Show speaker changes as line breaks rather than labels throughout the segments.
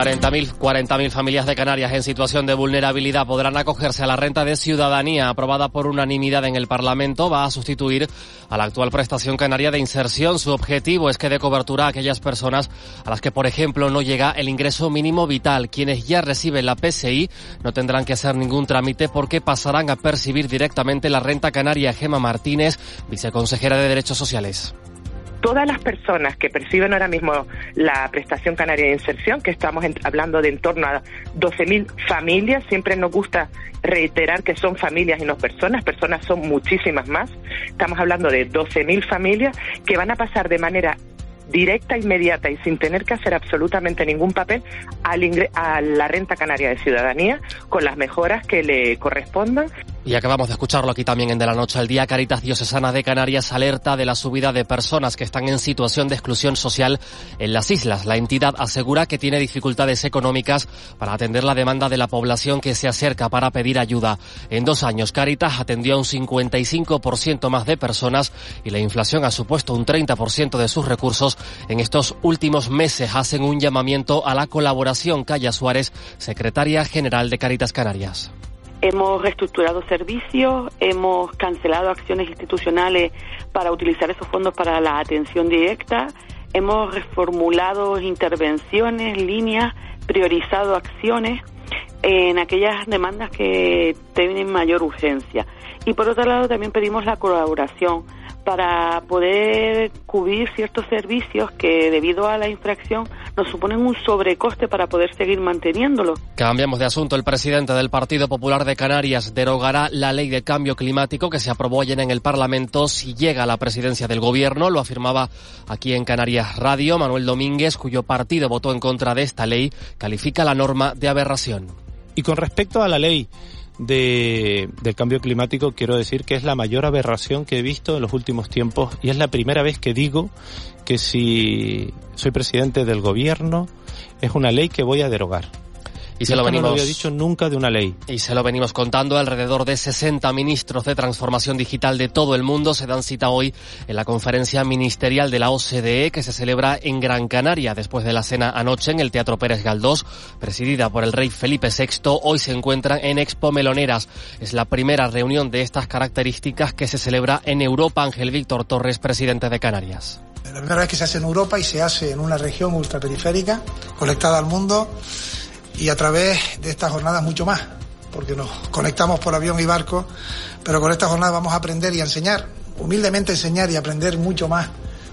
40.000 40 familias de Canarias en situación de vulnerabilidad podrán acogerse a la renta de ciudadanía aprobada por unanimidad en el Parlamento. Va a sustituir a la actual prestación canaria de inserción. Su objetivo es que dé cobertura a aquellas personas a las que, por ejemplo, no llega el ingreso mínimo vital. Quienes ya reciben la PSI no tendrán que hacer ningún trámite porque pasarán a percibir directamente la renta canaria. Gema Martínez, viceconsejera de Derechos Sociales
todas las personas que perciben ahora mismo la prestación canaria de inserción, que estamos hablando de en torno a 12.000 familias, siempre nos gusta reiterar que son familias y no personas, personas son muchísimas más, estamos hablando de 12.000 familias que van a pasar de manera directa, inmediata y sin tener que hacer absolutamente ningún papel al a la renta canaria de ciudadanía con las mejoras que le correspondan.
Y acabamos de escucharlo aquí también en De la Noche al Día. Caritas Diocesana de Canarias alerta de la subida de personas que están en situación de exclusión social en las islas. La entidad asegura que tiene dificultades económicas para atender la demanda de la población que se acerca para pedir ayuda. En dos años, Caritas atendió a un 55% más de personas y la inflación ha supuesto un 30% de sus recursos. En estos últimos meses hacen un llamamiento a la colaboración. Calla Suárez, secretaria general de Caritas Canarias.
Hemos reestructurado servicios, hemos cancelado acciones institucionales para utilizar esos fondos para la atención directa, hemos reformulado intervenciones, líneas, priorizado acciones en aquellas demandas que tienen mayor urgencia. Y por otro lado también pedimos la colaboración para poder cubrir ciertos servicios que debido a la infracción nos suponen un sobrecoste para poder seguir manteniéndolo.
Cambiamos de asunto. El presidente del Partido Popular de Canarias derogará la ley de cambio climático que se aprobó ayer en el Parlamento si llega a la presidencia del gobierno. Lo afirmaba aquí en Canarias Radio Manuel Domínguez, cuyo partido votó en contra de esta ley, califica la norma de aberración.
Y con respecto a la ley, de, del cambio climático, quiero decir que es la mayor aberración que he visto en los últimos tiempos y es la primera vez que digo que si soy presidente del gobierno es una ley que voy a derogar.
Y se lo venimos,
no lo había dicho nunca de una ley.
Y se lo venimos contando. Alrededor de 60 ministros de transformación digital de todo el mundo se dan cita hoy en la conferencia ministerial de la OCDE que se celebra en Gran Canaria después de la cena anoche en el Teatro Pérez Galdós, presidida por el rey Felipe VI. Hoy se encuentran en Expo Meloneras. Es la primera reunión de estas características que se celebra en Europa. Ángel Víctor Torres, presidente de Canarias.
La primera vez que se hace en Europa y se hace en una región ultraperiférica, conectada al mundo y a través de estas jornadas mucho más, porque nos conectamos por avión y barco, pero con esta jornada vamos a aprender y a enseñar, humildemente enseñar y aprender mucho más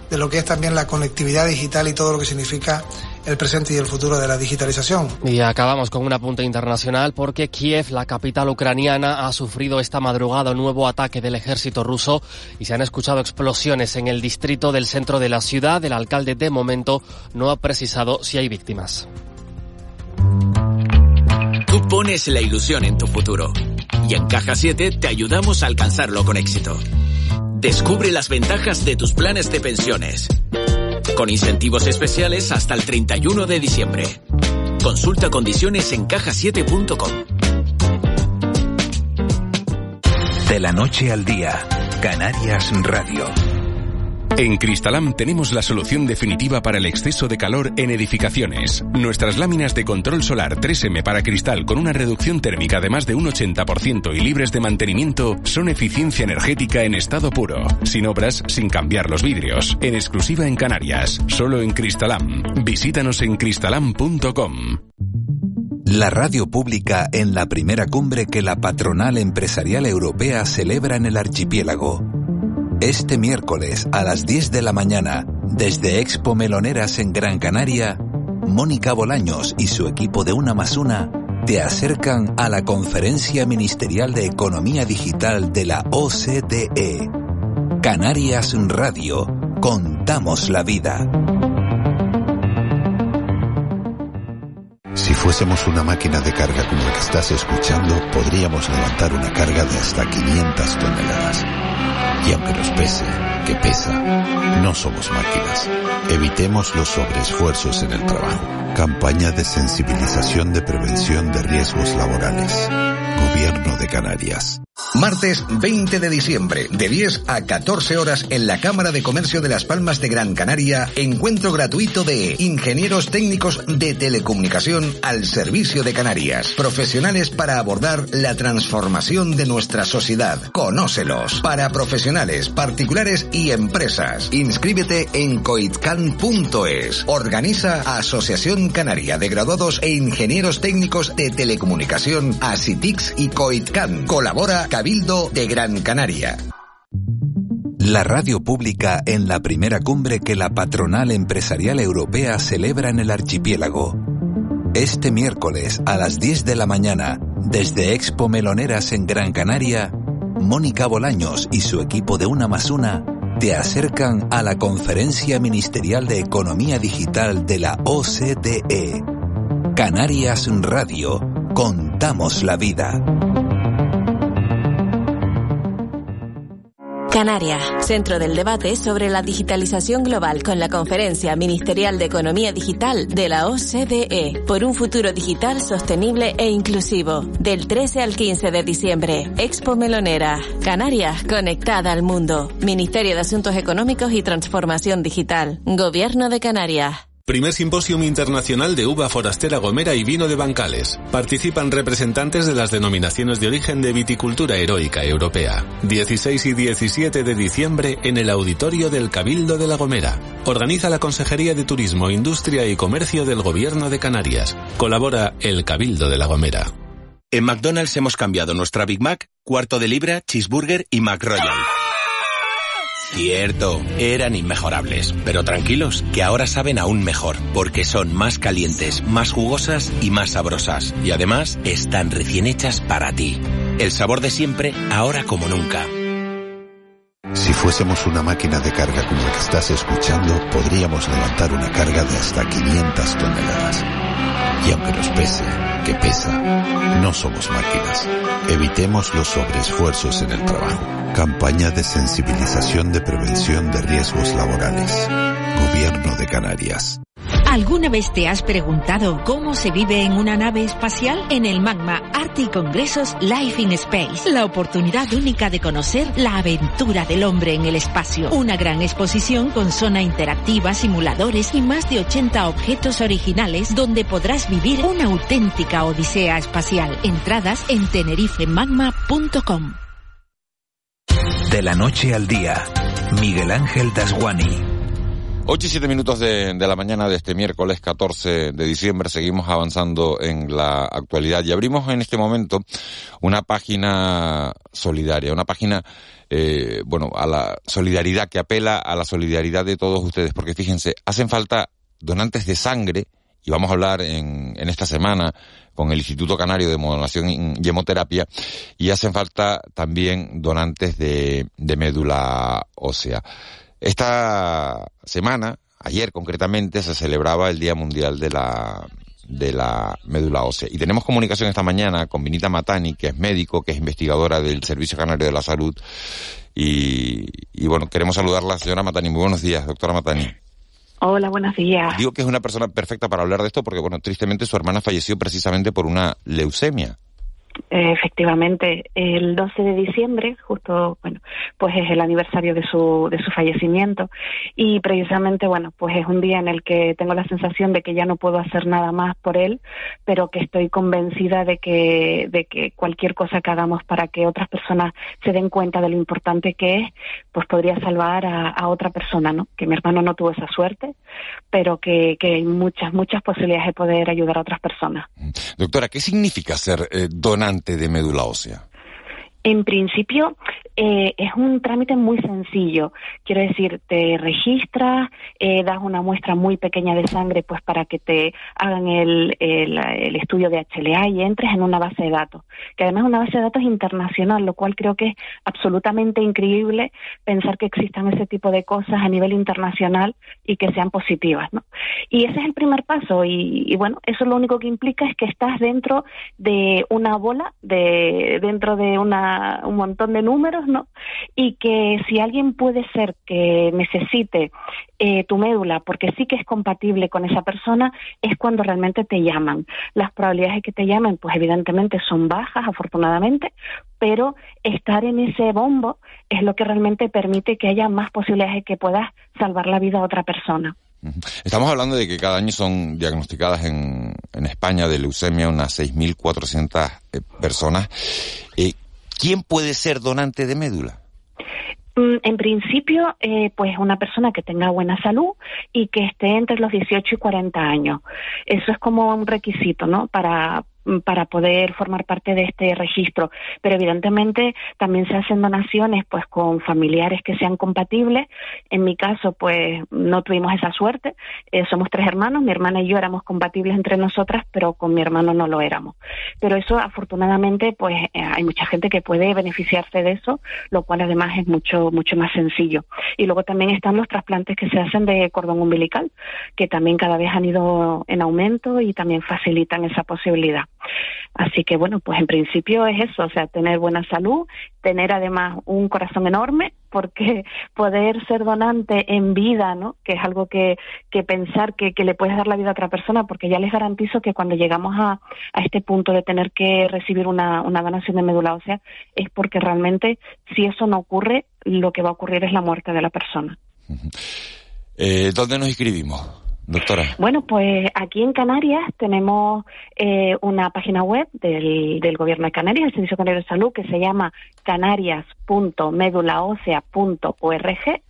de lo que es también la conectividad digital y todo lo que significa el presente y el futuro de la digitalización.
Y acabamos con un apunte internacional porque Kiev, la capital ucraniana, ha sufrido esta madrugada un nuevo ataque del ejército ruso y se han escuchado explosiones en el distrito del centro de la ciudad. El alcalde de momento no ha precisado si hay víctimas.
Tú pones la ilusión en tu futuro y en Caja 7 te ayudamos a alcanzarlo con éxito. Descubre las ventajas de tus planes de pensiones. Con incentivos especiales hasta el 31 de diciembre. Consulta condiciones en cajasiete.com.
De la noche al día, Canarias Radio. En Cristalam tenemos la solución definitiva para el exceso de calor en edificaciones. Nuestras láminas de control solar 3M para cristal con una reducción térmica de más de un 80% y libres de mantenimiento son eficiencia energética en estado puro, sin obras, sin cambiar los vidrios, en exclusiva en Canarias, solo en Cristalam. Visítanos en cristalam.com.
La radio pública en la primera cumbre que la patronal empresarial europea celebra en el archipiélago este miércoles a las 10 de la mañana, desde Expo Meloneras en Gran Canaria, Mónica Bolaños y su equipo de Una más Una te acercan a la Conferencia Ministerial de Economía Digital de la OCDE. Canarias Radio, contamos la vida.
Si fuésemos una máquina de carga como la que estás escuchando, podríamos levantar una carga de hasta 500 toneladas. Y aunque nos pese, que pesa, no somos máquinas. Evitemos los sobreesfuerzos en el trabajo. Campaña de sensibilización de prevención de riesgos laborales. Gobierno de Canarias.
Martes 20 de diciembre, de 10 a 14 horas en la Cámara de Comercio de Las Palmas de Gran Canaria, encuentro gratuito de ingenieros técnicos de telecomunicación al servicio de Canarias, profesionales para abordar la transformación de nuestra sociedad. Conócelos, para profesionales, particulares y empresas. Inscríbete en coitcan.es. Organiza Asociación Canaria de Graduados e Ingenieros Técnicos de Telecomunicación, ASITIX y Coitcan. Colabora Cabildo de Gran Canaria.
La radio pública en la primera cumbre que la patronal empresarial europea celebra en el archipiélago. Este miércoles a las 10 de la mañana, desde Expo Meloneras en Gran Canaria, Mónica Bolaños y su equipo de Una más Una te acercan a la Conferencia Ministerial de Economía Digital de la OCDE. Canarias Radio. Contamos la vida.
Canarias, centro del debate sobre la digitalización global con la Conferencia Ministerial de Economía Digital de la OCDE por un futuro digital sostenible e inclusivo. Del 13 al 15 de diciembre, Expo Melonera. Canarias, conectada al mundo. Ministerio de Asuntos Económicos y Transformación Digital. Gobierno de Canarias.
Primer Simposium Internacional de Uva Forastera Gomera y Vino de Bancales. Participan representantes de las denominaciones de origen de viticultura heroica europea. 16 y 17 de diciembre en el auditorio del Cabildo de la Gomera. Organiza la Consejería de Turismo, Industria y Comercio del Gobierno de Canarias. Colabora el Cabildo de la Gomera.
En McDonald's hemos cambiado nuestra Big Mac, cuarto de libra, cheeseburger y McRoyal. Cierto, eran inmejorables, pero tranquilos, que ahora saben aún mejor, porque son más calientes, más jugosas y más sabrosas, y además están recién hechas para ti. El sabor de siempre, ahora como nunca.
Si fuésemos una máquina de carga como la que estás escuchando, podríamos levantar una carga de hasta 500 toneladas. Y aunque nos pese, que pesa, no somos máquinas. Evitemos los sobreesfuerzos en el trabajo. Campaña de sensibilización de prevención de riesgos laborales. Gobierno de Canarias.
¿Alguna vez te has preguntado cómo se vive en una nave espacial? En el Magma Arte y Congresos Life in Space, la oportunidad única de conocer la aventura del hombre en el espacio. Una gran exposición con zona interactiva, simuladores y más de 80 objetos originales donde podrás vivir una auténtica odisea espacial. Entradas en tenerifemagma.com.
De la noche al día, Miguel Ángel Dasguani.
8 y 7 minutos de, de, la mañana de este miércoles 14 de diciembre seguimos avanzando en la actualidad y abrimos en este momento una página solidaria, una página, eh, bueno, a la solidaridad que apela a la solidaridad de todos ustedes, porque fíjense, hacen falta donantes de sangre y vamos a hablar en, en esta semana con el Instituto Canario de Modulación y Hemoterapia y hacen falta también donantes de, de médula ósea. Esta semana, ayer concretamente, se celebraba el Día Mundial de la de la médula ósea. Y tenemos comunicación esta mañana con Vinita Matani, que es médico, que es investigadora del Servicio Canario de la Salud. Y, y bueno, queremos saludarla, señora Matani. Muy buenos días, doctora Matani.
Hola, buenos días.
Digo que es una persona perfecta para hablar de esto porque, bueno, tristemente su hermana falleció precisamente por una leucemia.
Efectivamente, el 12 de diciembre, justo, bueno, pues es el aniversario de su, de su fallecimiento y precisamente, bueno, pues es un día en el que tengo la sensación de que ya no puedo hacer nada más por él, pero que estoy convencida de que, de que cualquier cosa que hagamos para que otras personas se den cuenta de lo importante que es, pues podría salvar a, a otra persona, ¿no? Que mi hermano no tuvo esa suerte, pero que, que hay muchas, muchas posibilidades de poder ayudar a otras personas.
Doctora, ¿qué significa ser eh, donante de médula ósea?
En principio, eh, es un trámite muy sencillo. Quiero decir, te registras, eh, das una muestra muy pequeña de sangre pues para que te hagan el, el, estudio de HLA y entres en una base de datos, que además es una base de datos internacional, lo cual creo que es absolutamente increíble pensar que existan ese tipo de cosas a nivel internacional y que sean positivas. ¿no? Y ese es el primer paso y, y bueno, eso lo único que implica es que estás dentro de una bola, de dentro de una, un montón de números, y que si alguien puede ser que necesite eh, tu médula porque sí que es compatible con esa persona, es cuando realmente te llaman. Las probabilidades de que te llamen, pues evidentemente son bajas, afortunadamente, pero estar en ese bombo es lo que realmente permite que haya más posibilidades de que puedas salvar la vida a otra persona.
Estamos hablando de que cada año son diagnosticadas en, en España de leucemia unas 6.400 eh, personas. Eh, ¿Quién puede ser donante de médula?
Mm, en principio, eh, pues una persona que tenga buena salud y que esté entre los 18 y 40 años. Eso es como un requisito, ¿no? Para, para poder formar parte de este registro. Pero evidentemente también se hacen donaciones pues con familiares que sean compatibles. En mi caso pues no tuvimos esa suerte. Eh, somos tres hermanos, mi hermana y yo éramos compatibles entre nosotras, pero con mi hermano no lo éramos. Pero eso afortunadamente pues eh, hay mucha gente que puede beneficiarse de eso, lo cual además es mucho mucho más sencillo. Y luego también están los trasplantes que se hacen de cordón umbilical, que también cada vez han ido en aumento y también facilitan esa posibilidad. Así que bueno, pues en principio es eso, o sea, tener buena salud, tener además un corazón enorme, porque poder ser donante en vida, ¿no? Que es algo que, que pensar que, que le puedes dar la vida a otra persona, porque ya les garantizo que cuando llegamos a, a este punto de tener que recibir una, una donación de médula ósea, es porque realmente si eso no ocurre, lo que va a ocurrir es la muerte de la persona.
Eh, ¿Dónde nos inscribimos? Doctora.
Bueno, pues aquí en Canarias tenemos eh, una página web del, del Gobierno de Canarias, el Servicio Canario de Salud, que se llama canarias.medulaocea.org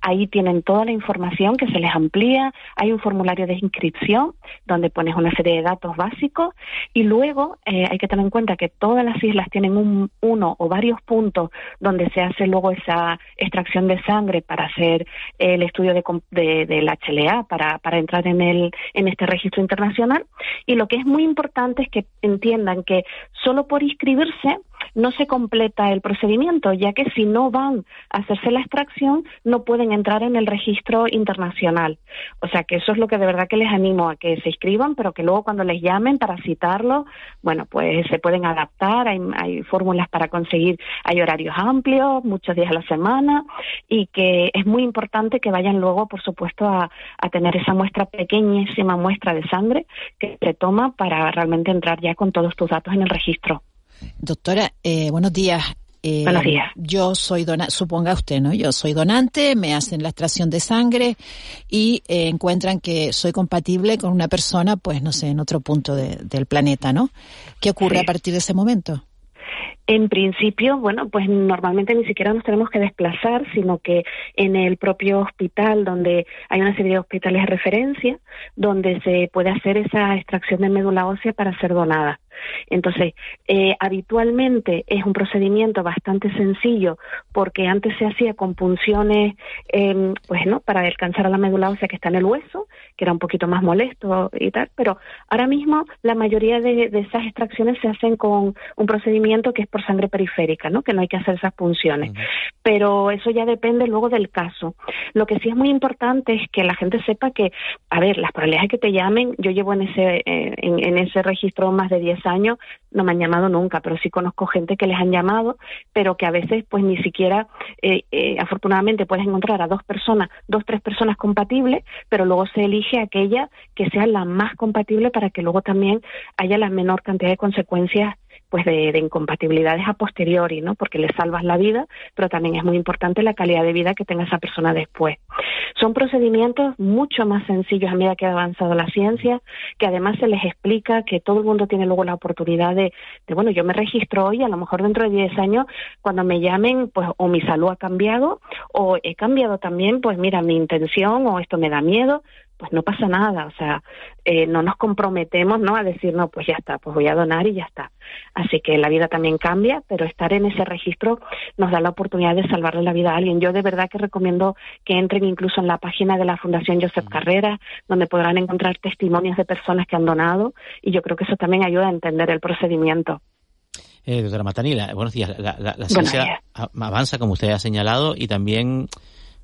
Ahí tienen toda la información que se les amplía, hay un formulario de inscripción donde pones una serie de datos básicos. Y luego eh, hay que tener en cuenta que todas las islas tienen un, uno o varios puntos donde se hace luego esa extracción de sangre para hacer el estudio de, de, del HLA, para, para entrar en, el, en este registro internacional. Y lo que es muy importante es que entiendan que solo por inscribirse no se completa el procedimiento, ya que si no van a hacerse la extracción, no pueden entrar en el registro internacional. O sea que eso es lo que de verdad que les animo a que se inscriban, pero que luego cuando les llamen para citarlo, bueno, pues se pueden adaptar, hay, hay fórmulas para conseguir, hay horarios amplios, muchos días a la semana, y que es muy importante que vayan luego, por supuesto, a, a tener esa muestra, pequeñísima muestra de sangre que se toma para realmente entrar ya con todos tus datos en el registro.
Doctora, eh, buenos días.
Eh, buenos días.
Yo soy donante, suponga usted, ¿no? Yo soy donante, me hacen la extracción de sangre y eh, encuentran que soy compatible con una persona, pues no sé, en otro punto del planeta, ¿no? ¿Qué ocurre a partir de ese momento?
En principio, bueno, pues normalmente ni siquiera nos tenemos que desplazar, sino que en el propio hospital, donde hay una serie de hospitales de referencia, donde se puede hacer esa extracción de médula ósea para ser donada. Entonces, eh, habitualmente es un procedimiento bastante sencillo porque antes se hacía con punciones, eh, pues no, para alcanzar a la médula ósea que está en el hueso, que era un poquito más molesto y tal, pero ahora mismo la mayoría de, de esas extracciones se hacen con un procedimiento que es por sangre periférica, ¿no? Que no hay que hacer esas punciones. Pero eso ya depende luego del caso. Lo que sí es muy importante es que la gente sepa que, a ver, las probabilidades de que te llamen, yo llevo en ese, eh, en, en ese registro más de 10 años, no me han llamado nunca, pero sí conozco gente que les han llamado, pero que a veces pues ni siquiera, eh, eh, afortunadamente puedes encontrar a dos personas, dos, tres personas compatibles, pero luego se elige aquella que sea la más compatible para que luego también haya la menor cantidad de consecuencias pues de, incompatibilidades a posteriori, ¿no? Porque le salvas la vida, pero también es muy importante la calidad de vida que tenga esa persona después. Son procedimientos mucho más sencillos a medida que ha avanzado la ciencia, que además se les explica que todo el mundo tiene luego la oportunidad de, de bueno, yo me registro hoy, a lo mejor dentro de 10 años, cuando me llamen, pues o mi salud ha cambiado, o he cambiado también, pues mira, mi intención, o esto me da miedo, pues no pasa nada, o sea, eh, no nos comprometemos, ¿no? A decir, no, pues ya está, pues voy a donar y ya está. Así que la vida también cambia, pero estar en ese registro nos da la oportunidad de salvarle la vida a alguien. Yo de verdad que recomiendo que entren incluso en la página de la Fundación Joseph Carrera, donde podrán encontrar testimonios de personas que han donado y yo creo que eso también ayuda a entender el procedimiento.
Eh, doctora Matanila, buenos días. La, la, ciencia avanza, como usted ha señalado, y también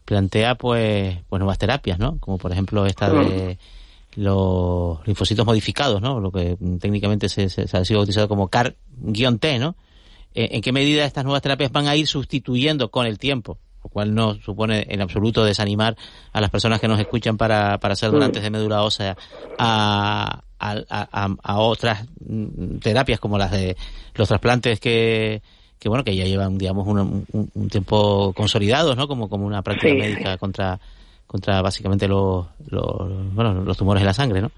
plantea pues, pues nuevas terapias, ¿no? Como por ejemplo esta de los linfocitos modificados, ¿no? Lo que técnicamente se, ha sido bautizado como CAR-T, ¿no?
eh, en qué medida estas nuevas terapias van a ir sustituyendo con el tiempo, lo cual no supone en absoluto desanimar a las personas que nos escuchan para, para ser donantes de médula ósea a, a, otras mm, terapias como las de los trasplantes que, que bueno que ya llevan digamos un, un, tiempo consolidados no como como una práctica médica contra contra básicamente los, los bueno los tumores de la sangre no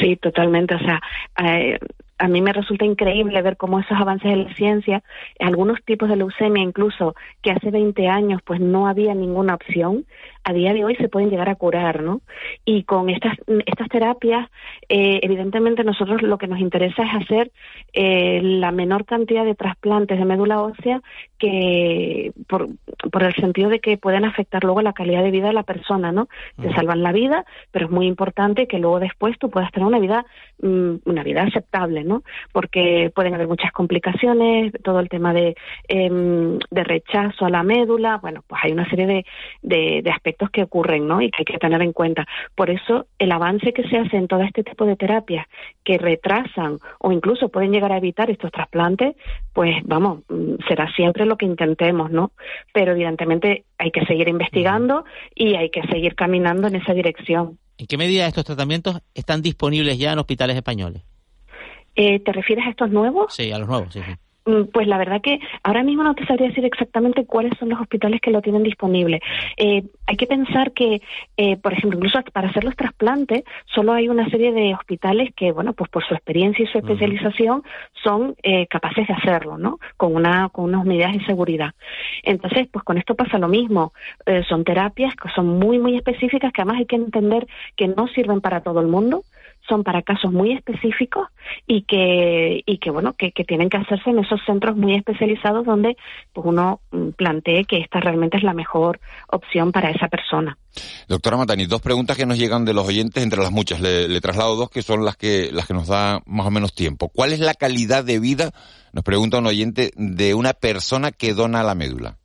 Sí, totalmente. O sea, eh, a mí me resulta increíble ver cómo esos avances de la ciencia, algunos tipos de leucemia incluso que hace 20 años pues no había ninguna opción, a día de hoy se pueden llegar a curar, ¿no? Y con estas, estas terapias, eh, evidentemente nosotros lo que nos interesa es hacer eh, la menor cantidad de trasplantes de médula ósea que, por, por el sentido de que pueden afectar luego la calidad de vida de la persona, ¿no? Te salvan la vida, pero es muy importante que luego después tú puedas tener una vida, mm, una vida aceptable, ¿no? Porque pueden haber muchas complicaciones, todo el tema de, em, de rechazo a la médula, bueno, pues hay una serie de, de, de aspectos que ocurren ¿no? y que hay que tener en cuenta. Por eso, el avance que se hace en todo este tipo de terapias que retrasan o incluso pueden llegar a evitar estos trasplantes, pues vamos, mm, será siempre lo que intentemos, ¿no? Pero evidentemente hay que seguir investigando y hay que seguir caminando en esa dirección.
¿En qué medida estos tratamientos están disponibles ya en hospitales españoles?
Eh, ¿Te refieres a estos nuevos?
Sí, a los nuevos, sí. sí.
Mm, pues la verdad que ahora mismo no te sabría decir exactamente cuáles son los hospitales que lo tienen disponible. Eh, hay que pensar que, eh, por ejemplo, incluso para hacer los trasplantes, solo hay una serie de hospitales que, bueno, pues por su experiencia y su especialización son eh, capaces de hacerlo, ¿no? Con, una, con unas medidas de seguridad. Entonces, pues con esto pasa lo mismo. son terapias que son muy, muy específicas que además hay que entender que no sirven para todo el mundo son para casos muy específicos y que, y que bueno, que, que, tienen que hacerse en esos centros muy especializados donde pues uno mm, plantee que esta realmente es la mejor opción para esa persona.
Doctora Matani, dos preguntas que nos llegan de los oyentes, entre las muchas. Le, le, traslado dos que son las que, las que nos da más o menos tiempo. ¿Cuál es la calidad de vida, nos pregunta un oyente, de una persona que dona la médula?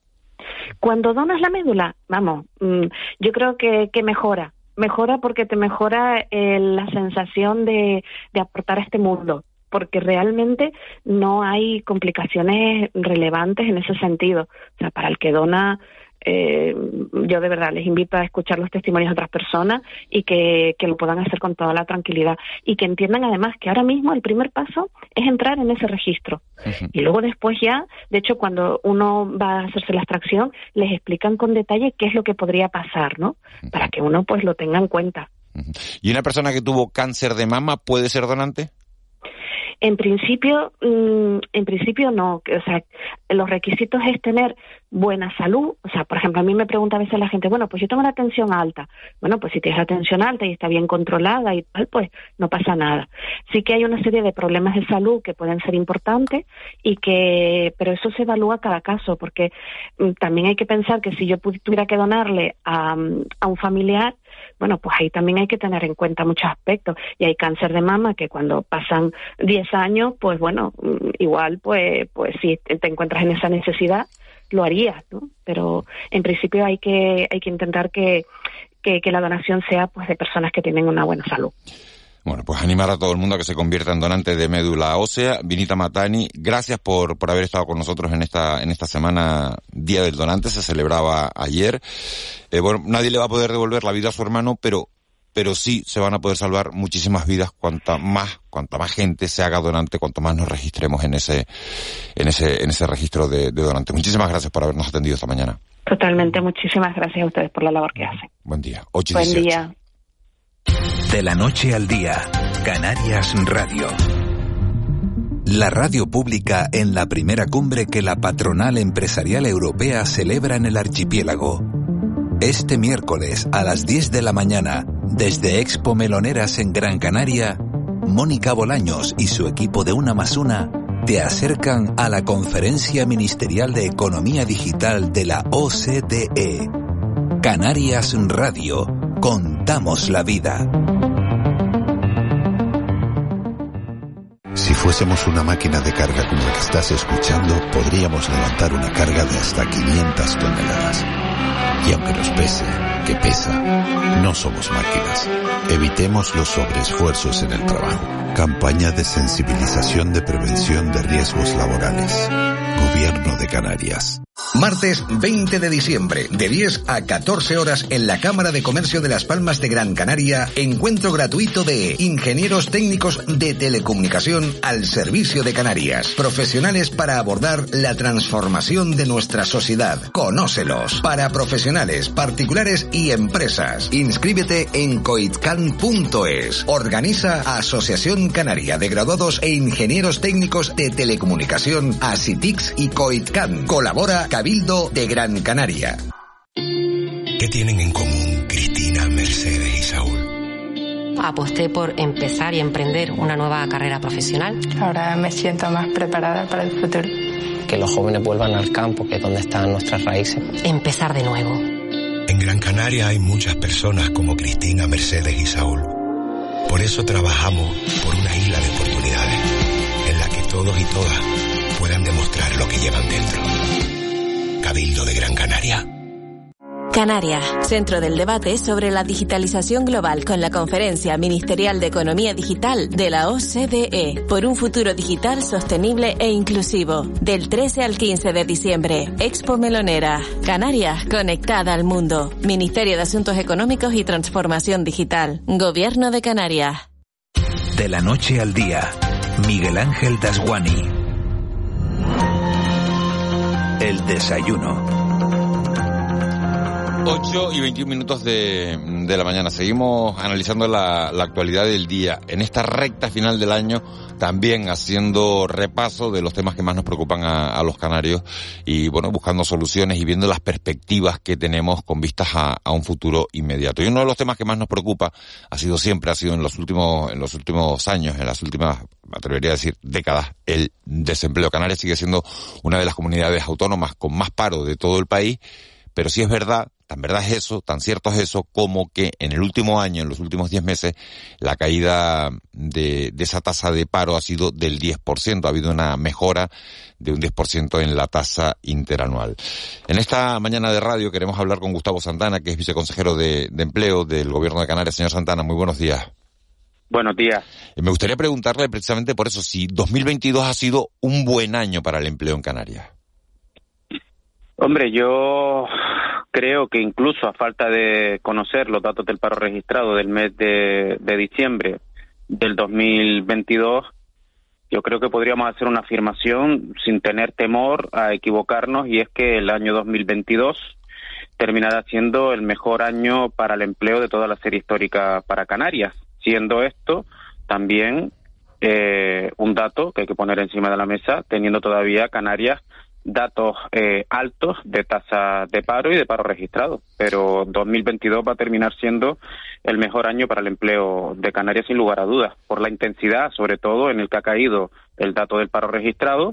Cuando donas la médula, vamos, mm, yo creo que, que mejora mejora porque te mejora eh, la sensación de, de aportar a este mundo porque realmente no hay complicaciones relevantes en ese sentido. O sea, para el que dona eh, yo de verdad les invito a escuchar los testimonios de otras personas y que, lo puedan hacer con toda la tranquilidad y que entiendan además que ahora mismo el primer paso es entrar en ese registro y luego después ya, de hecho cuando uno va a hacerse la extracción les explican con detalle qué es lo que podría pasar, ¿no? Para que uno pues lo tenga en cuenta.
¿Y una persona que tuvo cáncer de mama puede ser donante?
En principio, mm, en principio no. O sea, los requisitos es tener buena salud. O sea, por ejemplo, a mí me pregunta a veces la gente, bueno, pues yo tengo la tensión alta. Bueno, pues si tienes la tensión alta y está bien controlada y tal, pues no pasa nada. Sí que hay una serie de problemas de salud que pueden ser importantes y que, pero eso se evalúa cada caso, porque mm, también hay que pensar que si yo tuviera que donarle a, a un familiar, bueno, pues ahí también hay que tener en cuenta muchos aspectos. Y hay cáncer de mama que cuando pasan 10 años, pues bueno, mm, igual, pues, pues si te encuentras en esa necesidad, lo harías, ¿no? Pero en principio hay que, hay que intentar que, que, que la donación sea pues de personas que tienen una buena salud.
Bueno, pues animar a todo el mundo a que se convierta en donante de médula ósea. Vinita Matani, gracias por, por haber estado con nosotros en esta, en esta semana Día del Donante, se celebraba ayer. Eh, bueno, nadie le va a poder devolver la vida a su hermano, pero, pero sí se van a poder salvar muchísimas vidas cuanta más, cuanta más gente se haga donante, cuanto más nos registremos en ese, en ese, en ese registro de, de donantes. Muchísimas gracias por habernos atendido esta mañana.
Totalmente, muchísimas gracias a ustedes por la labor que hacen.
Buen día.
Buen día.
De la noche al día, Canarias Radio. La radio pública en la primera cumbre que la patronal empresarial europea celebra en el archipiélago. Este miércoles a las 10 de la mañana, desde Expo Meloneras en Gran Canaria, Mónica Bolaños y su equipo de Una más Una te acercan a la Conferencia Ministerial de Economía Digital de la OCDE. Canarias Radio Contamos la vida.
Fuésemos una máquina de carga como la que estás escuchando, podríamos levantar una carga de hasta 500 toneladas. Y aunque nos pese, que pesa, no somos máquinas. Evitemos los sobreesfuerzos en el trabajo. Campaña de sensibilización de prevención de riesgos laborales. Gobierno de Canarias.
Martes 20 de diciembre, de 10 a 14 horas en la Cámara de Comercio de Las Palmas de Gran Canaria, encuentro gratuito de ingenieros técnicos de telecomunicación al servicio de Canarias, profesionales para abordar la transformación de nuestra sociedad. Conócelos. Para profesionales, particulares y empresas. Inscríbete en coitcan.es. Organiza Asociación Canaria de Graduados e Ingenieros Técnicos de Telecomunicación, ASITIX y Coitcan. Colabora Cabildo de Gran Canaria.
¿Qué tienen en común Cristina, Mercedes y Saúl?
Aposté por empezar y emprender una nueva carrera profesional.
Ahora me siento más preparada para el futuro.
Que los jóvenes vuelvan al campo, que es donde están nuestras raíces.
Empezar de nuevo.
En Gran Canaria hay muchas personas como Cristina, Mercedes y Saúl. Por eso trabajamos por una isla de oportunidades en la que todos y todas puedan demostrar lo que llevan dentro. Cabildo de Gran Canaria.
Canarias, centro del debate sobre la digitalización global con la Conferencia Ministerial de Economía Digital de la OCDE por un futuro digital sostenible e inclusivo. Del 13 al 15 de diciembre, Expo Melonera. Canarias, conectada al mundo. Ministerio de Asuntos Económicos y Transformación Digital. Gobierno de Canarias.
De la noche al día, Miguel Ángel Dasguani. El desayuno.
8 y 21 minutos de, de la mañana. Seguimos analizando la, la, actualidad del día. En esta recta final del año, también haciendo repaso de los temas que más nos preocupan a, a los canarios y, bueno, buscando soluciones y viendo las perspectivas que tenemos con vistas a, a, un futuro inmediato. Y uno de los temas que más nos preocupa ha sido siempre, ha sido en los últimos, en los últimos años, en las últimas, me atrevería a decir, décadas, el desempleo. Canarias sigue siendo una de las comunidades autónomas con más paro de todo el país, pero sí es verdad Tan verdad es eso, tan cierto es eso, como que en el último año, en los últimos 10 meses, la caída de, de, esa tasa de paro ha sido del 10%. Ha habido una mejora de un 10% en la tasa interanual. En esta mañana de radio queremos hablar con Gustavo Santana, que es viceconsejero de, de Empleo del Gobierno de Canarias. Señor Santana, muy buenos días.
Buenos días.
Me gustaría preguntarle precisamente por eso, si 2022 ha sido un buen año para el empleo en Canarias.
Hombre, yo creo que incluso a falta de conocer los datos del paro registrado del mes de, diciembre del 2022, yo creo que podríamos hacer una afirmación sin tener temor a equivocarnos y es que el año 2022 terminará siendo el mejor año para el empleo de toda la serie histórica para Canarias, siendo esto también eh, un dato que hay que poner encima de la mesa, teniendo todavía Canarias datos eh, altos de tasa de paro y de paro registrado, pero 2022 va a terminar siendo el mejor año para el empleo de Canarias sin lugar a dudas, por la intensidad, sobre todo en el que ha caído el dato del paro registrado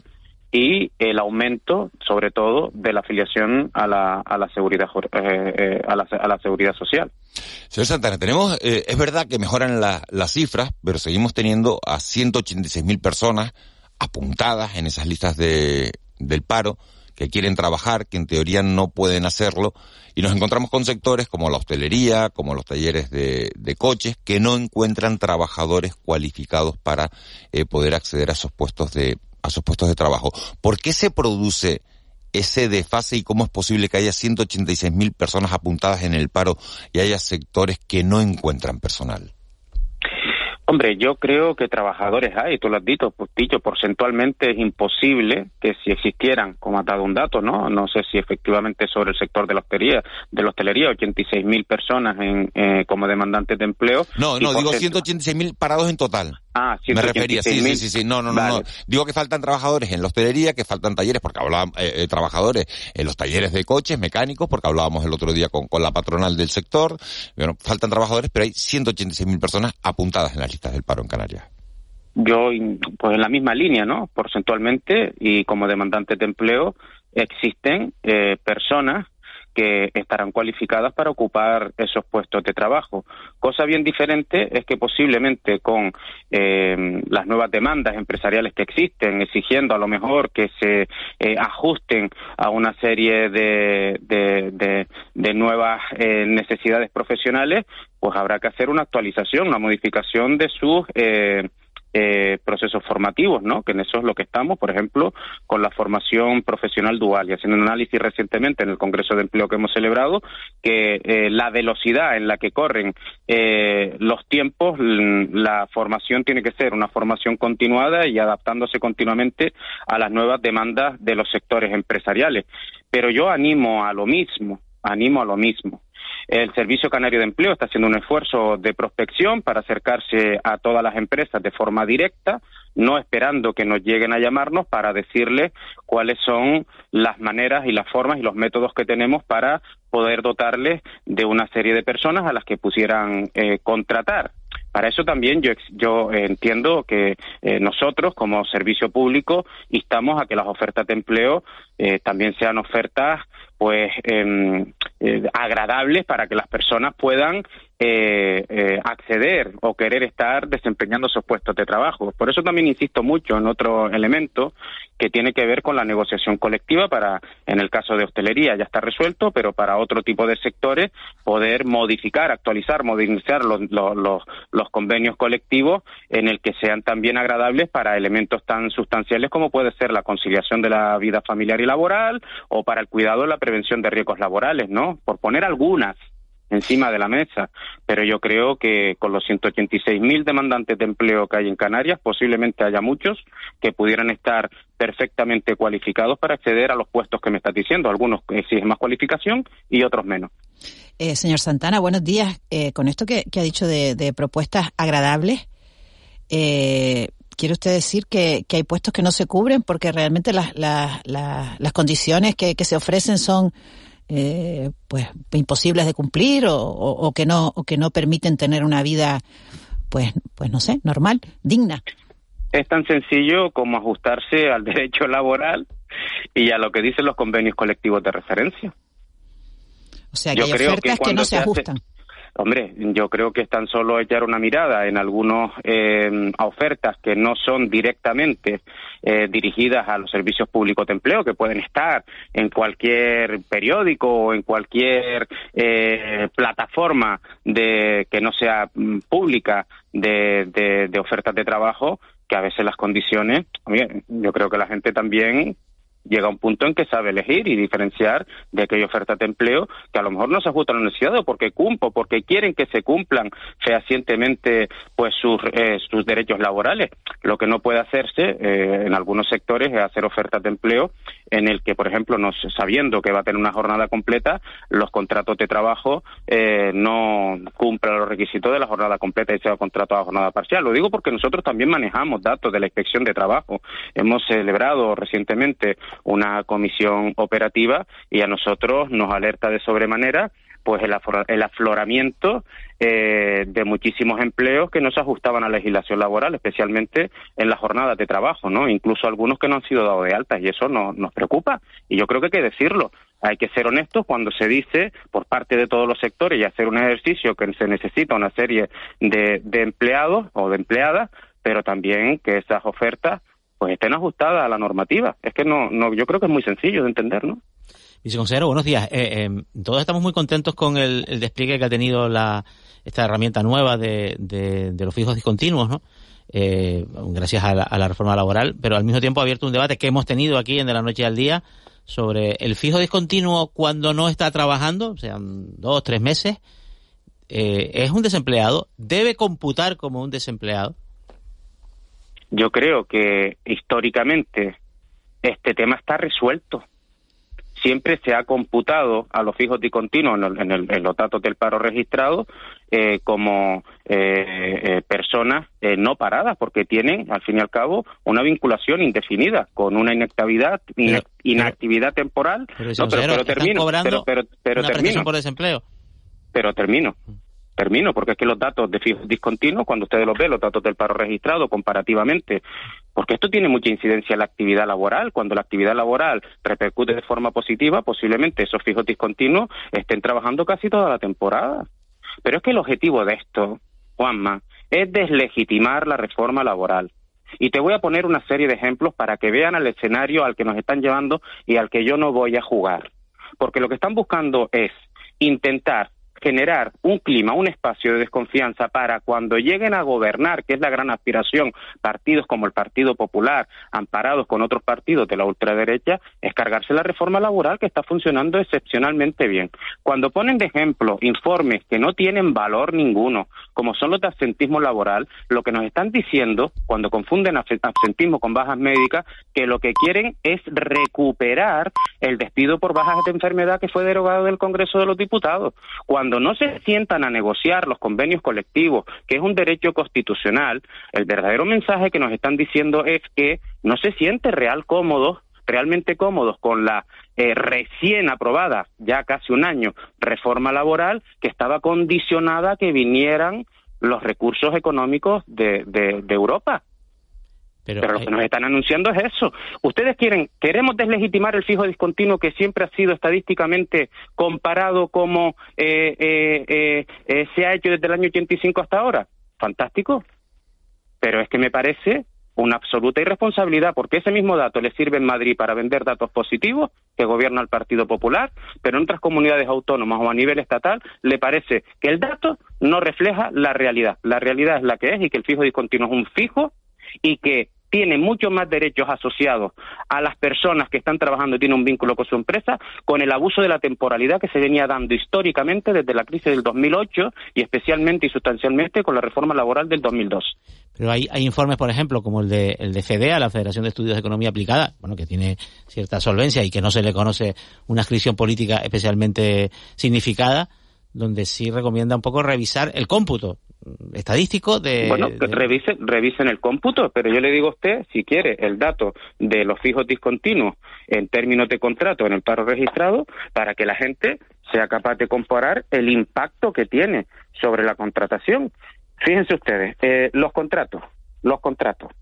y el aumento, sobre todo, de la afiliación a la, a la seguridad eh, eh, a, la, a la seguridad social.
Señor Santana, tenemos, eh, es verdad que mejoran la, las cifras, pero seguimos teniendo a 186.000 personas apuntadas en esas listas de del paro, que quieren trabajar, que en teoría no pueden hacerlo, y nos encontramos con sectores como la hostelería, como los talleres de, de coches, que no encuentran trabajadores cualificados para eh, poder acceder a esos puestos de a esos puestos de trabajo. ¿Por qué se produce ese desfase y cómo es posible que haya 186 mil personas apuntadas en el paro y haya sectores que no encuentran personal?
Hombre, yo creo que trabajadores hay, tú lo has dicho, pues, dicho, porcentualmente es imposible que si existieran, como ha dado un dato, ¿no? No sé si efectivamente sobre el sector de la hostelería, de la hostelería, 86 mil personas en, eh, como demandantes de empleo.
No, no, digo 186 mil parados en total.
Ah,
Me refería, sí, sí, sí, sí, no, no,
vale.
no. Digo que faltan trabajadores en la hostelería, que faltan talleres, porque hablaban, eh, eh, trabajadores en los talleres de coches, mecánicos, porque hablábamos el otro día con, con la patronal del sector. Bueno, faltan trabajadores, pero hay 186 mil personas apuntadas en las listas del paro en Canarias.
Yo, pues en la misma línea, ¿no? Porcentualmente y como demandantes de empleo existen eh, personas que estarán cualificadas para ocupar esos puestos de trabajo. Cosa bien diferente es que posiblemente con eh, las nuevas demandas empresariales que existen, exigiendo a lo mejor que se eh, ajusten a una serie de, de, nuevas eh, necesidades profesionales, pues habrá que hacer una actualización, una modificación de sus eh, procesos formativos, ¿no? Que en eso es lo que estamos, por ejemplo, con la formación profesional dual y haciendo un análisis recientemente en el Congreso de Empleo que hemos celebrado que eh, la velocidad en la que corren eh, los tiempos, la formación tiene que ser una formación continuada y adaptándose continuamente a las nuevas demandas de los sectores empresariales. Pero yo animo a lo mismo, animo a lo mismo. El Servicio Canario de Empleo está haciendo un esfuerzo de prospección para acercarse a todas las empresas de forma directa, no esperando que nos lleguen a llamarnos para decirles cuáles son las maneras y las formas y los métodos que tenemos para poder dotarles de una serie de personas a las que pusieran eh, contratar. Para eso también yo, yo entiendo que eh, nosotros, como servicio público, instamos a que las ofertas de empleo eh, también sean ofertas pues em, eh, agradables para que las personas puedan eh, eh, acceder o querer estar desempeñando esos puestos de trabajo. Por eso también insisto mucho en otro elemento que tiene que ver con la negociación colectiva para, en el caso de hostelería ya está resuelto, pero para otro tipo de sectores poder modificar, actualizar, modernizar los, los, convenios colectivos en el que sean también agradables para elementos tan sustanciales como puede ser la conciliación de la vida familiar y laboral o para el cuidado y la prevención de riesgos laborales, ¿no? Por poner algunas encima de la mesa. Pero yo creo que con los 186.000 demandantes de empleo que hay en Canarias, posiblemente haya muchos que pudieran estar perfectamente cualificados para acceder a los puestos que me estás diciendo. Algunos exigen más cualificación y otros menos.
Eh, señor Santana, buenos días. Eh, con esto que, ha dicho de, propuestas agradables, eh, ¿quiere usted decir que, hay puestos que no se cubren porque realmente las, las, condiciones que se ofrecen son eh, pues imposibles de cumplir o, que no o que no permiten tener una vida pues pues no sé normal digna.
Es tan sencillo como ajustarse al derecho laboral y a lo que dicen los convenios colectivos de referencia.
O sea que hay ofertas que, no se, ajustan
Hombre, yo creo que es tan solo echar una mirada en algunas eh, ofertas que no son directamente eh, dirigidas a los servicios públicos de empleo, que pueden estar en cualquier periódico o en cualquier eh, plataforma de que no sea mm, pública de, de, de ofertas de trabajo, que a veces las condiciones, yo creo que la gente también llega un punto en que sabe elegir y diferenciar de aquella oferta de empleo que a lo mejor no se ajusta a la necesidad o porque cumplo, porque quieren que se cumplan fehacientemente pues sus, eh, sus derechos laborales. Lo que no puede hacerse eh, en algunos sectores es hacer ofertas de empleo en el que, por ejemplo, no sabiendo que va a tener una jornada completa, los contratos de trabajo eh, no cumplan los requisitos de la jornada completa y sea contrato a jornada parcial. Lo digo porque nosotros también manejamos datos de la inspección de trabajo. Hemos celebrado recientemente una comisión operativa y a nosotros nos alerta de sobremanera pues el, afloramiento eh, de muchísimos empleos que no se ajustaban a la legislación laboral, especialmente en las jornadas de trabajo, ¿no? Incluso algunos que no han sido dados de altas y eso nos preocupa. Y yo creo que hay que decirlo. Hay que ser honestos cuando se dice por parte de todos los sectores y hacer un ejercicio que se necesita una serie de, de empleados o de empleadas, pero también que esas ofertas pues estén ajustadas a la normativa. Es que no, no, yo creo que es muy sencillo de entender, ¿no?
Viceconsejero, buenos días. Eh, eh, todos estamos muy contentos con el, despliegue que ha tenido la, esta herramienta nueva de, de, los fijos discontinuos, ¿no? Eh, gracias a la, reforma laboral, pero al mismo tiempo ha abierto un debate que hemos tenido aquí en De la Noche al Día sobre el fijo discontinuo cuando no está trabajando, o sea, dos, tres meses, es un desempleado, debe computar como un desempleado.
Yo creo que históricamente este tema está resuelto. Siempre se ha computado a los fijos discontinuos en, en, los datos del paro registrado eh, como eh, eh, personas no paradas, porque tienen, al fin y al cabo, una vinculación indefinida con una inactividad, inactividad temporal.
Pero, no, pero, termino. pero, pero, termino. por desempleo.
Pero termino termino, porque es que los datos de fijos discontinuos, cuando ustedes los ven, los datos del paro registrado comparativamente, porque esto tiene mucha incidencia en la actividad laboral, cuando la actividad laboral repercute de forma positiva, posiblemente esos fijos discontinuos estén trabajando casi toda la temporada. Pero es que el objetivo de esto, Juanma, es deslegitimar la reforma laboral. Y te voy a poner una serie de ejemplos para que vean el escenario al que nos están llevando y al que yo no voy a jugar. Porque lo que están buscando es intentar generar un clima, un espacio de desconfianza para cuando lleguen a gobernar, que es la gran aspiración, partidos como el Partido Popular, amparados con otros partidos de la ultraderecha, es cargarse la reforma laboral que está funcionando excepcionalmente bien. Cuando ponen de ejemplo informes que no tienen valor ninguno, como son los de absentismo laboral, lo que nos están diciendo, cuando confunden absentismo con bajas médicas, que lo que quieren es recuperar el despido por bajas de enfermedad que fue derogado del Congreso de los Diputados. Cuando cuando no se sientan a negociar los convenios colectivos, que es un derecho constitucional, el verdadero mensaje que nos están diciendo es que no se siente real cómodos realmente cómodos con la eh, recién aprobada, ya casi un año, reforma laboral que estaba condicionada a que vinieran los recursos económicos de Europa. Pero, lo que nos están anunciando es eso. Ustedes quieren, queremos deslegitimar el fijo discontinuo que siempre ha sido estadísticamente comparado como eh, eh, eh, se ha hecho desde el año 85 hasta ahora. Fantástico. Pero es que me parece una absoluta irresponsabilidad, porque ese mismo dato le sirve en Madrid para vender datos positivos que gobierna el Partido Popular, pero en otras comunidades autónomas o a nivel estatal le parece que el dato no refleja la realidad. La realidad es la que es y que el fijo discontinuo es un fijo y que tiene muchos más derechos asociados a las personas que están trabajando y tienen un vínculo con su empresa con el abuso de la temporalidad que se venía dando históricamente desde la crisis del 2008 y especialmente y sustancialmente con la reforma laboral del 2002.
Pero hay, hay informes, por ejemplo, como el de, el de FEDEA, la Federación de Estudios de Economía Aplicada, bueno, que tiene cierta solvencia y que no se le conoce una inscripción política especialmente significada, donde sí recomienda un poco revisar el cómputo estadístico de...
Bueno, Revisen, revisen el cómputo, pero yo le digo a usted, si quiere, el dato de los fijos discontinuos en términos de contrato en el paro registrado, para que la gente sea capaz de comparar el impacto que tiene sobre la contratación. Fíjense ustedes, eh, los contratos, los contratos.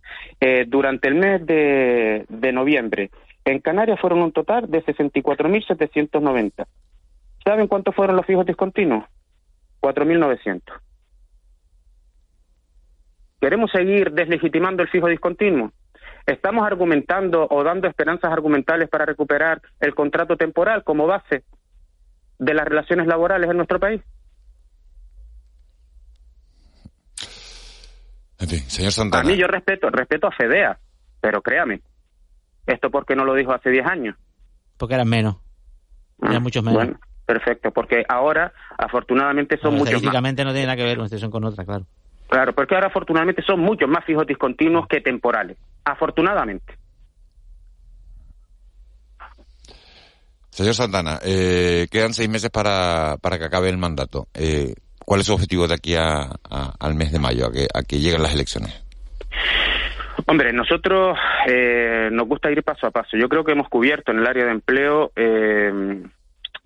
Eh, durante el mes de, de noviembre, en Canarias fueron un total de 64.790. ¿Saben cuántos fueron los fijos discontinuos? 4.900. ¿Queremos seguir deslegitimando el fijo discontinuo? ¿Estamos argumentando o dando esperanzas argumentales para recuperar el contrato temporal como base de las relaciones laborales en nuestro país?
En fin, señor Santana.
A mí yo respeto, respeto a FEDEA, pero créame, ¿esto por qué no lo dijo hace 10 años?
Porque eran menos, eran ah, muchos menos.
Bueno, perfecto, porque ahora afortunadamente son muchos
más. no tiene nada que ver una situación con otra, claro.
Claro, porque ahora afortunadamente son muchos más fijos discontinuos que temporales. Afortunadamente.
Señor Santana, eh, quedan seis meses para, para que acabe el mandato. Eh, ¿Cuál es su objetivo de aquí a, al mes de mayo, a que, a que lleguen las elecciones?
Hombre, nosotros eh, nos gusta ir paso a paso. Yo creo que hemos cubierto en el área de empleo eh,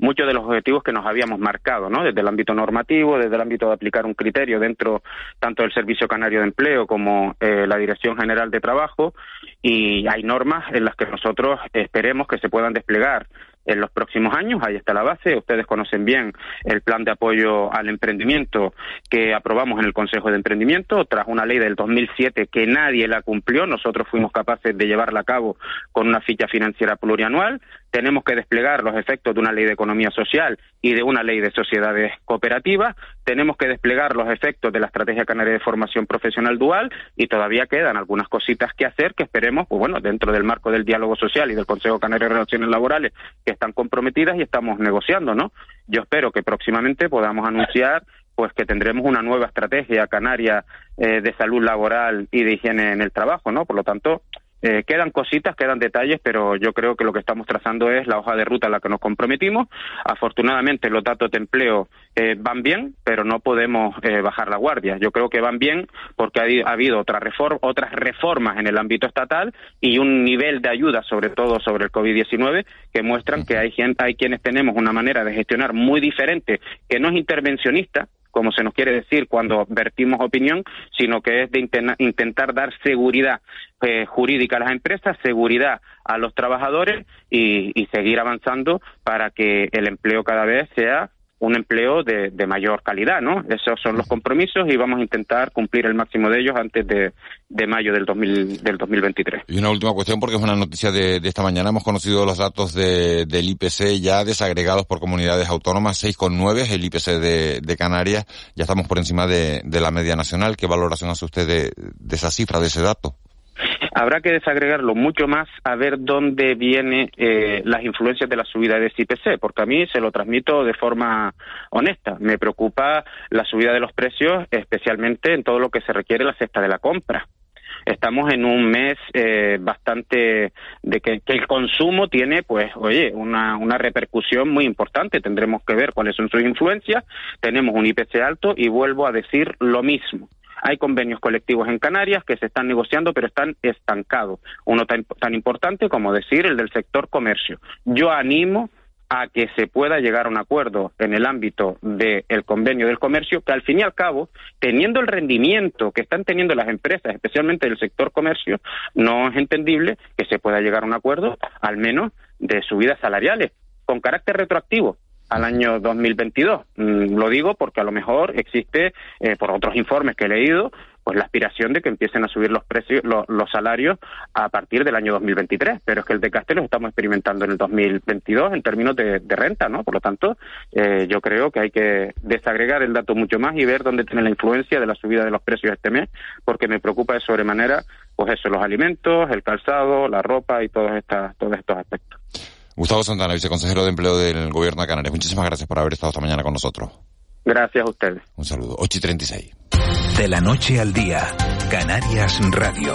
muchos de los objetivos que nos habíamos marcado, ¿no? Desde el ámbito normativo, desde el ámbito de aplicar un criterio dentro tanto del Servicio Canario de Empleo como eh, la Dirección General de Trabajo y hay normas en las que nosotros esperemos que se puedan desplegar en los próximos años. Ahí está la base. Ustedes conocen bien el plan de apoyo al emprendimiento que aprobamos en el Consejo de Emprendimiento tras una ley del 2007 que nadie la cumplió. Nosotros fuimos capaces de llevarla a cabo con una ficha financiera plurianual. Tenemos que desplegar los efectos de una ley de economía social y de una ley de sociedades cooperativas. Tenemos que desplegar los efectos de la Estrategia Canaria de Formación Profesional Dual y todavía quedan algunas cositas que hacer que esperemos, pues bueno, dentro del marco del diálogo social y del Consejo Canario de Relaciones Laborales, que están comprometidas y estamos negociando, ¿no? Yo espero que próximamente podamos anunciar pues que tendremos una nueva estrategia canaria eh, de salud laboral y de higiene en el trabajo, ¿no? Por lo tanto, eh, quedan cositas, quedan detalles, pero yo creo que lo que estamos trazando es la hoja de ruta a la que nos comprometimos. Afortunadamente los datos de empleo eh, van bien, pero no podemos eh, bajar la guardia. Yo creo que van bien porque ha, habido otra otras reformas en el ámbito estatal y un nivel de ayuda, sobre todo sobre el COVID-19, que muestran que hay, gente, hay quienes tenemos una manera de gestionar muy diferente, que no es intervencionista, como se nos quiere decir cuando vertimos opinión, sino que es de intentar dar seguridad eh, jurídica a las empresas, seguridad a los trabajadores y, y seguir avanzando para que el empleo cada vez sea un empleo de, de, mayor calidad, ¿no? Esos son los compromisos y vamos a intentar cumplir el máximo de ellos antes de, de mayo del, 2000, del 2023.
Y una última cuestión, porque es una noticia de, de esta mañana. Hemos conocido los datos de, del IPC ya desagregados por comunidades autónomas, 6,9 el IPC de, de Canarias. Ya estamos por encima de, de la media nacional. ¿Qué valoración hace usted de, de esa cifra, de ese dato?
Habrá que desagregarlo mucho más a ver dónde vienen eh, las influencias de la subida de IPC, porque a mí se lo transmito de forma honesta. Me preocupa la subida de los precios, especialmente en todo lo que se requiere la cesta de la compra. Estamos en un mes eh, bastante de que, que, el consumo tiene, pues, oye, una, una repercusión muy importante. Tendremos que ver cuáles son sus influencias. Tenemos un IPC alto y vuelvo a decir lo mismo hay convenios colectivos en Canarias que se están negociando, pero están estancados. Uno tan, tan importante como decir el del sector comercio. Yo animo a que se pueda llegar a un acuerdo en el ámbito del convenio del comercio, que al fin y al cabo, teniendo el rendimiento que están teniendo las empresas, especialmente del sector comercio, no es entendible que se pueda llegar a un acuerdo, al menos de subidas salariales, con carácter retroactivo al año 2022. Mm, lo digo porque a lo mejor existe, eh, por otros informes que he leído, pues la aspiración de que empiecen a subir los precios, los salarios a partir del año 2023. Pero es que el decaste lo estamos experimentando en el 2022 en términos de, renta, ¿no? Por lo tanto, eh, yo creo que hay que desagregar el dato mucho más y ver dónde tiene la influencia de la subida de los precios este mes, porque me preocupa de sobremanera, pues eso, los alimentos, el calzado, la ropa y todos, estas, todos estos aspectos.
Gustavo Santana, viceconsejero de Empleo del Gobierno de Canarias. Muchísimas gracias por haber estado esta mañana con nosotros.
Gracias a ustedes.
Un saludo. 8 y 36.
De la noche al día, Canarias Radio.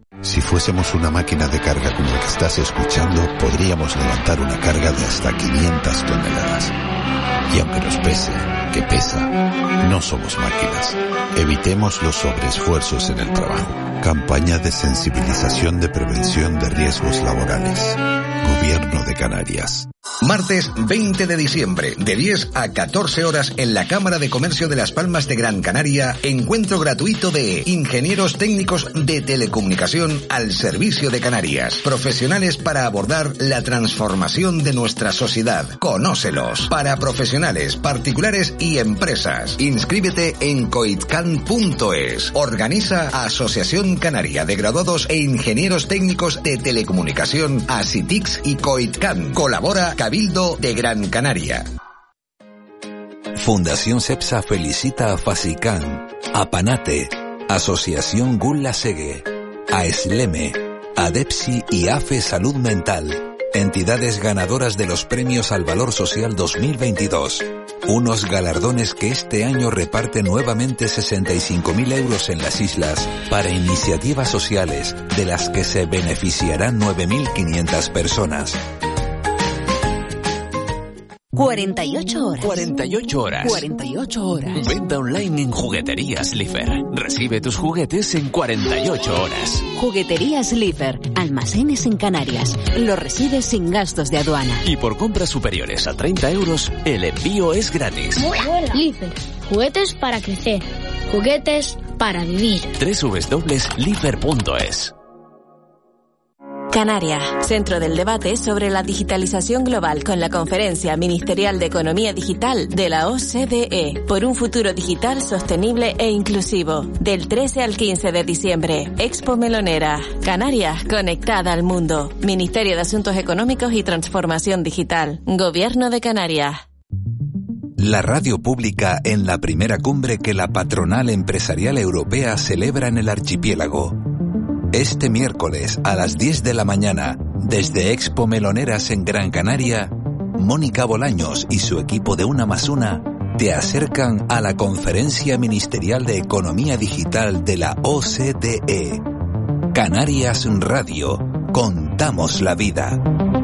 Si fuésemos una máquina de carga como la que estás escuchando, podríamos levantar una carga de hasta 500 toneladas. Y aunque nos pese, que pesa, no somos máquinas. Evitemos los sobreesfuerzos en el trabajo. Campaña de sensibilización de prevención de riesgos laborales. Gobierno de Canarias.
Martes 20 de diciembre, de 10 a 14 horas en la Cámara de Comercio de Las Palmas de Gran Canaria, encuentro gratuito de ingenieros técnicos de telecomunicación al servicio de Canarias, profesionales para abordar la transformación de nuestra sociedad. Conócelos. Para profesionales, particulares y empresas. Inscríbete en coitcan.es. Organiza Asociación Canaria de Graduados e Ingenieros Técnicos de Telecomunicación, Y Coitcan. Colabora Cabildo de Gran Canaria.
Fundación CEPSA felicita a Fasicán, a Panate, Asociación Gulla Segue, a Esleme, a Depsi y AFE Salud Mental, entidades ganadoras de los premios al Valor Social 2022. Unos galardones que este año reparten nuevamente 65.000 euros en las islas para iniciativas sociales de las que se beneficiarán 9.500 personas.
48 horas.
48 horas.
48 horas.
Venta online en Jugueterías Lifer. Recibe tus juguetes en 48 horas.
Jugueterías Lifer. Almacenes en Canarias. Lo recibes sin gastos de aduana.
Y por compras superiores a 30 euros, el envío es gratis.
Lifer. Juguetes para crecer. Juguetes para vivir.
www.lifer.es
Canaria, centro del debate sobre la digitalización global con la Conferencia Ministerial de Economía Digital de la OCDE por un futuro digital sostenible e inclusivo. Del 13 al 15 de diciembre, Expo Melonera, Canarias conectada al mundo. Ministerio de Asuntos Económicos y Transformación Digital. Gobierno de Canarias.
La radio pública en la primera cumbre que la patronal empresarial europea celebra en el archipiélago. Este miércoles a las 10 de la mañana, desde Expo Meloneras en Gran Canaria, Mónica Bolaños y su equipo de Una más Una te acercan a la Conferencia Ministerial de Economía Digital de la OCDE. Canarias Radio, con damos la vida.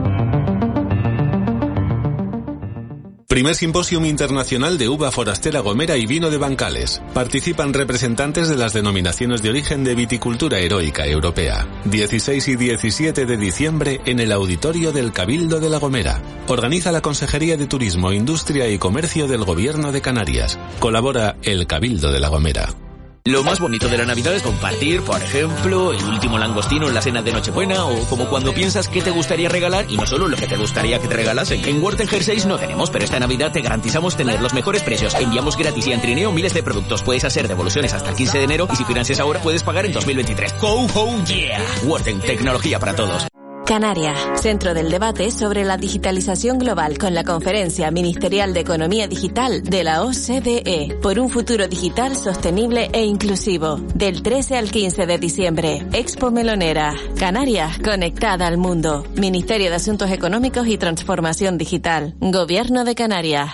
Primer Simposium Internacional de Uva Forastera Gomera y Vino de Bancales. Participan representantes de las denominaciones de origen de viticultura heroica europea. 16 y 17 de diciembre en el auditorio del Cabildo de la Gomera. Organiza la Consejería de Turismo, Industria y Comercio del Gobierno de Canarias. Colabora el Cabildo de la Gomera.
Lo más bonito de la Navidad es compartir, por ejemplo, el último langostino en la cena de Nochebuena o como cuando piensas qué te gustaría regalar y no solo lo que te gustaría que te regalasen. En Worten Jerseys no tenemos, pero esta Navidad te garantizamos tener los mejores precios. Enviamos gratis y en trineo miles de productos. Puedes hacer devoluciones hasta el 15 de enero y si financias ahora puedes pagar en 2023. ¡Ho, ho, yeah! Worten, tecnología para todos.
Canaria, centro del debate sobre la digitalización global con la Conferencia Ministerial de Economía Digital de la OCDE por un futuro digital sostenible e inclusivo. Del 13 al 15 de diciembre, Expo Melonera. Canarias, conectada al mundo. Ministerio de Asuntos Económicos y Transformación Digital. Gobierno de Canarias.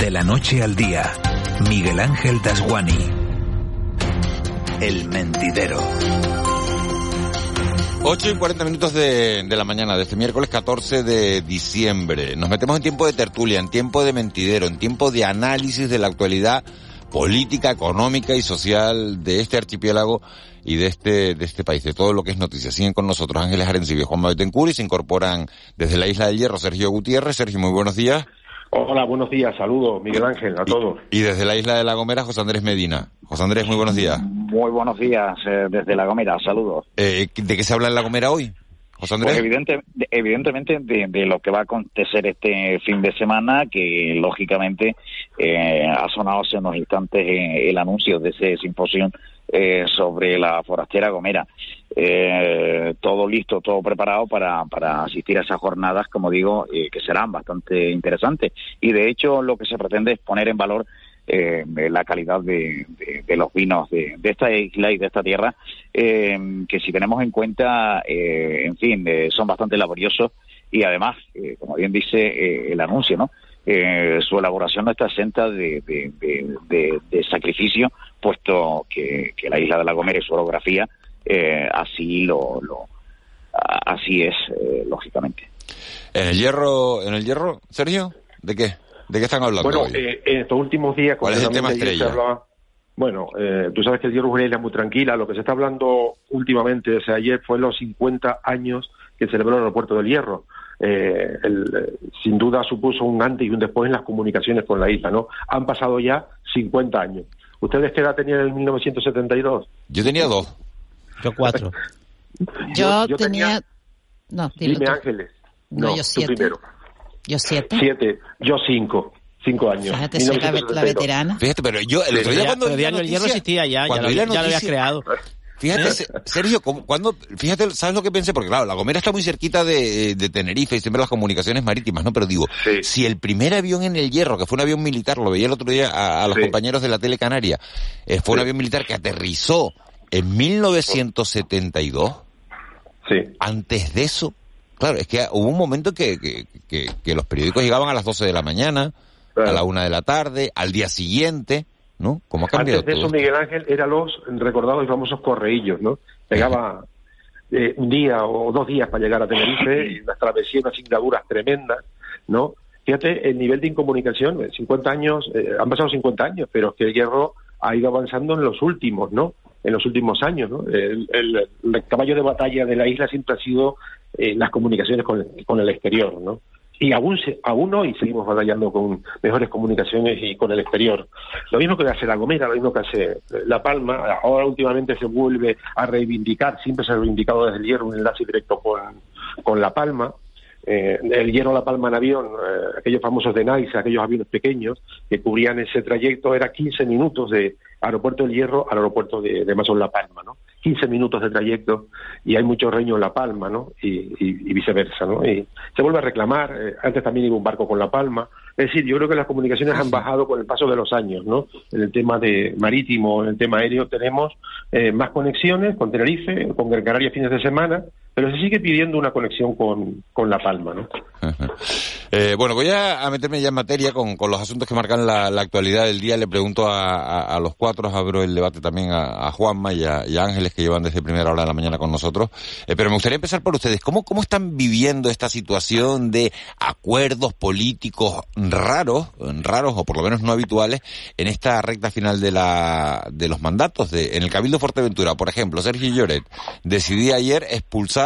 De la noche al día, Miguel Ángel Dasguani. El mentidero.
8 y 40 minutos de, la mañana de este miércoles 14 de diciembre. Nos metemos en tiempo de tertulia, en tiempo de mentidero, en tiempo de análisis de la actualidad política, económica y social de este archipiélago y de este, de este país, de todo lo que es noticia. Siguen con nosotros Ángeles Arencibia y Juan y se incorporan desde la Isla del Hierro Sergio Gutiérrez. Sergio, muy buenos días.
Hola, buenos días, saludos, Miguel Ángel, a todos.
Y, desde la isla de La Gomera, José Andrés Medina. José Andrés, muy buenos días.
Muy buenos días eh, desde La Gomera, saludos.
Eh, ¿De qué se habla en La Gomera hoy? José Andrés.
Pues evidente, evidentemente de, de, lo que va a acontecer este fin de semana, que lógicamente eh, ha sonado hace unos instantes eh, el anuncio de ese simposio eh, sobre la forastera Gomera. Eh, todo listo, todo preparado para, para asistir a esas jornadas, como digo, eh, que serán bastante interesantes. Y de hecho, lo que se pretende es poner en valor eh, la calidad de, los vinos de, de, esta isla y de esta tierra, eh, que si tenemos en cuenta, eh, en fin, son bastante laboriosos y además, como bien dice el anuncio, ¿no? su elaboración no está exenta de, de sacrificio, puesto que, que, la isla de La Gomera y su orografía así lo, lo, así es, lógicamente.
En el hierro, en el hierro, Sergio, ¿de qué? ¿De qué están hablando
bueno,
hoy?
Eh, en estos últimos días...
¿Cuál es el tema estrella?
Hablaba, bueno, eh, tú sabes que el Hierro es una isla muy tranquila. Lo que se está hablando últimamente, o sea, ayer fue los 50 años que celebró el aeropuerto del Hierro. Eh, el, sin duda supuso un antes y un después en las comunicaciones con la isla, ¿no? Han pasado ya 50 años. ¿Ustedes qué edad tenían en 1972?
Yo tenía dos.
Yo cuatro.
yo, yo, tenía... No,
dime, Ángeles.
No,
no
yo siete.
primero.
Yo siete.
Siete. Yo cinco. Cinco años.
Fíjate, soy la, la, veterana.
Fíjate, pero yo el otro día cuando
pero ya, el hierro existía ya, ya lo,
ya
lo había creado.
Fíjate, Sergio, cuando, fíjate, ¿sabes lo que pensé? Porque claro, La Gomera está muy cerquita de, de Tenerife y siempre las comunicaciones marítimas, ¿no? Pero digo,
sí.
si el primer avión en el Hierro, que fue un avión militar, lo veía el otro día a, a los
Sí.
compañeros de la tele canaria, eh, fue un avión militar que aterrizó en 1972,
Sí.
antes de eso, claro, es que hubo un momento que, que, que, que los periódicos llegaban a las 12 de la mañana, a la una de la tarde, al día siguiente, ¿no? ¿Cómo ha cambiado
Antes de
todo
eso, Miguel Ángel, eran los recordados y famosos correillos, ¿no? Llegaba eh, un día o dos días para llegar a Tenerife, y unas travesías, unas singladuras tremendas, ¿no? Fíjate, el nivel de incomunicación, eh, 50 años, eh, han pasado 50 años, pero es que el hierro ha ido avanzando en los últimos, ¿no? En los últimos años, ¿no? El, el, el caballo de batalla de la isla siempre ha sido eh, las comunicaciones con, el exterior, ¿no? y aún se, aún hoy seguimos batallando con mejores comunicaciones y con el exterior. Lo mismo que hace La Gomera, lo mismo que hace La Palma, ahora últimamente se vuelve a reivindicar, siempre se ha reivindicado desde el hierro un enlace directo con, con La Palma, eh, el hierro La Palma en avión, eh, aquellos famosos de Nice, aquellos aviones pequeños que cubrían ese trayecto, era 15 minutos de aeropuerto del Hierro al aeropuerto de, de Masón La Palma, ¿no? 15 minutos de trayecto y hay mucho reño en La Palma, ¿no? Y, y, y viceversa, ¿no? Y se vuelve a reclamar, eh, antes también iba un barco con La Palma, es decir, yo creo que las comunicaciones han bajado con el paso de los años, ¿no? En el tema de marítimo, en el tema aéreo, tenemos eh, más conexiones con Tenerife, con Gran Canaria fines de semana, pero se sigue pidiendo una conexión con, con La Palma, ¿no?
Eh, bueno, voy a, meterme ya en materia con, los asuntos que marcan la, actualidad del día. Le pregunto a, los cuatro, abro el debate también a, Juanma y a, Ángeles que llevan desde primera hora de la mañana con nosotros. Eh, pero me gustaría empezar por ustedes. ¿Cómo, ¿Cómo están viviendo esta situación de acuerdos políticos raros, raros o por lo menos no habituales, en esta recta final de, la, de los mandatos? De, en el Cabildo Fuerteventura, por ejemplo, Sergio Lloret decidía ayer expulsar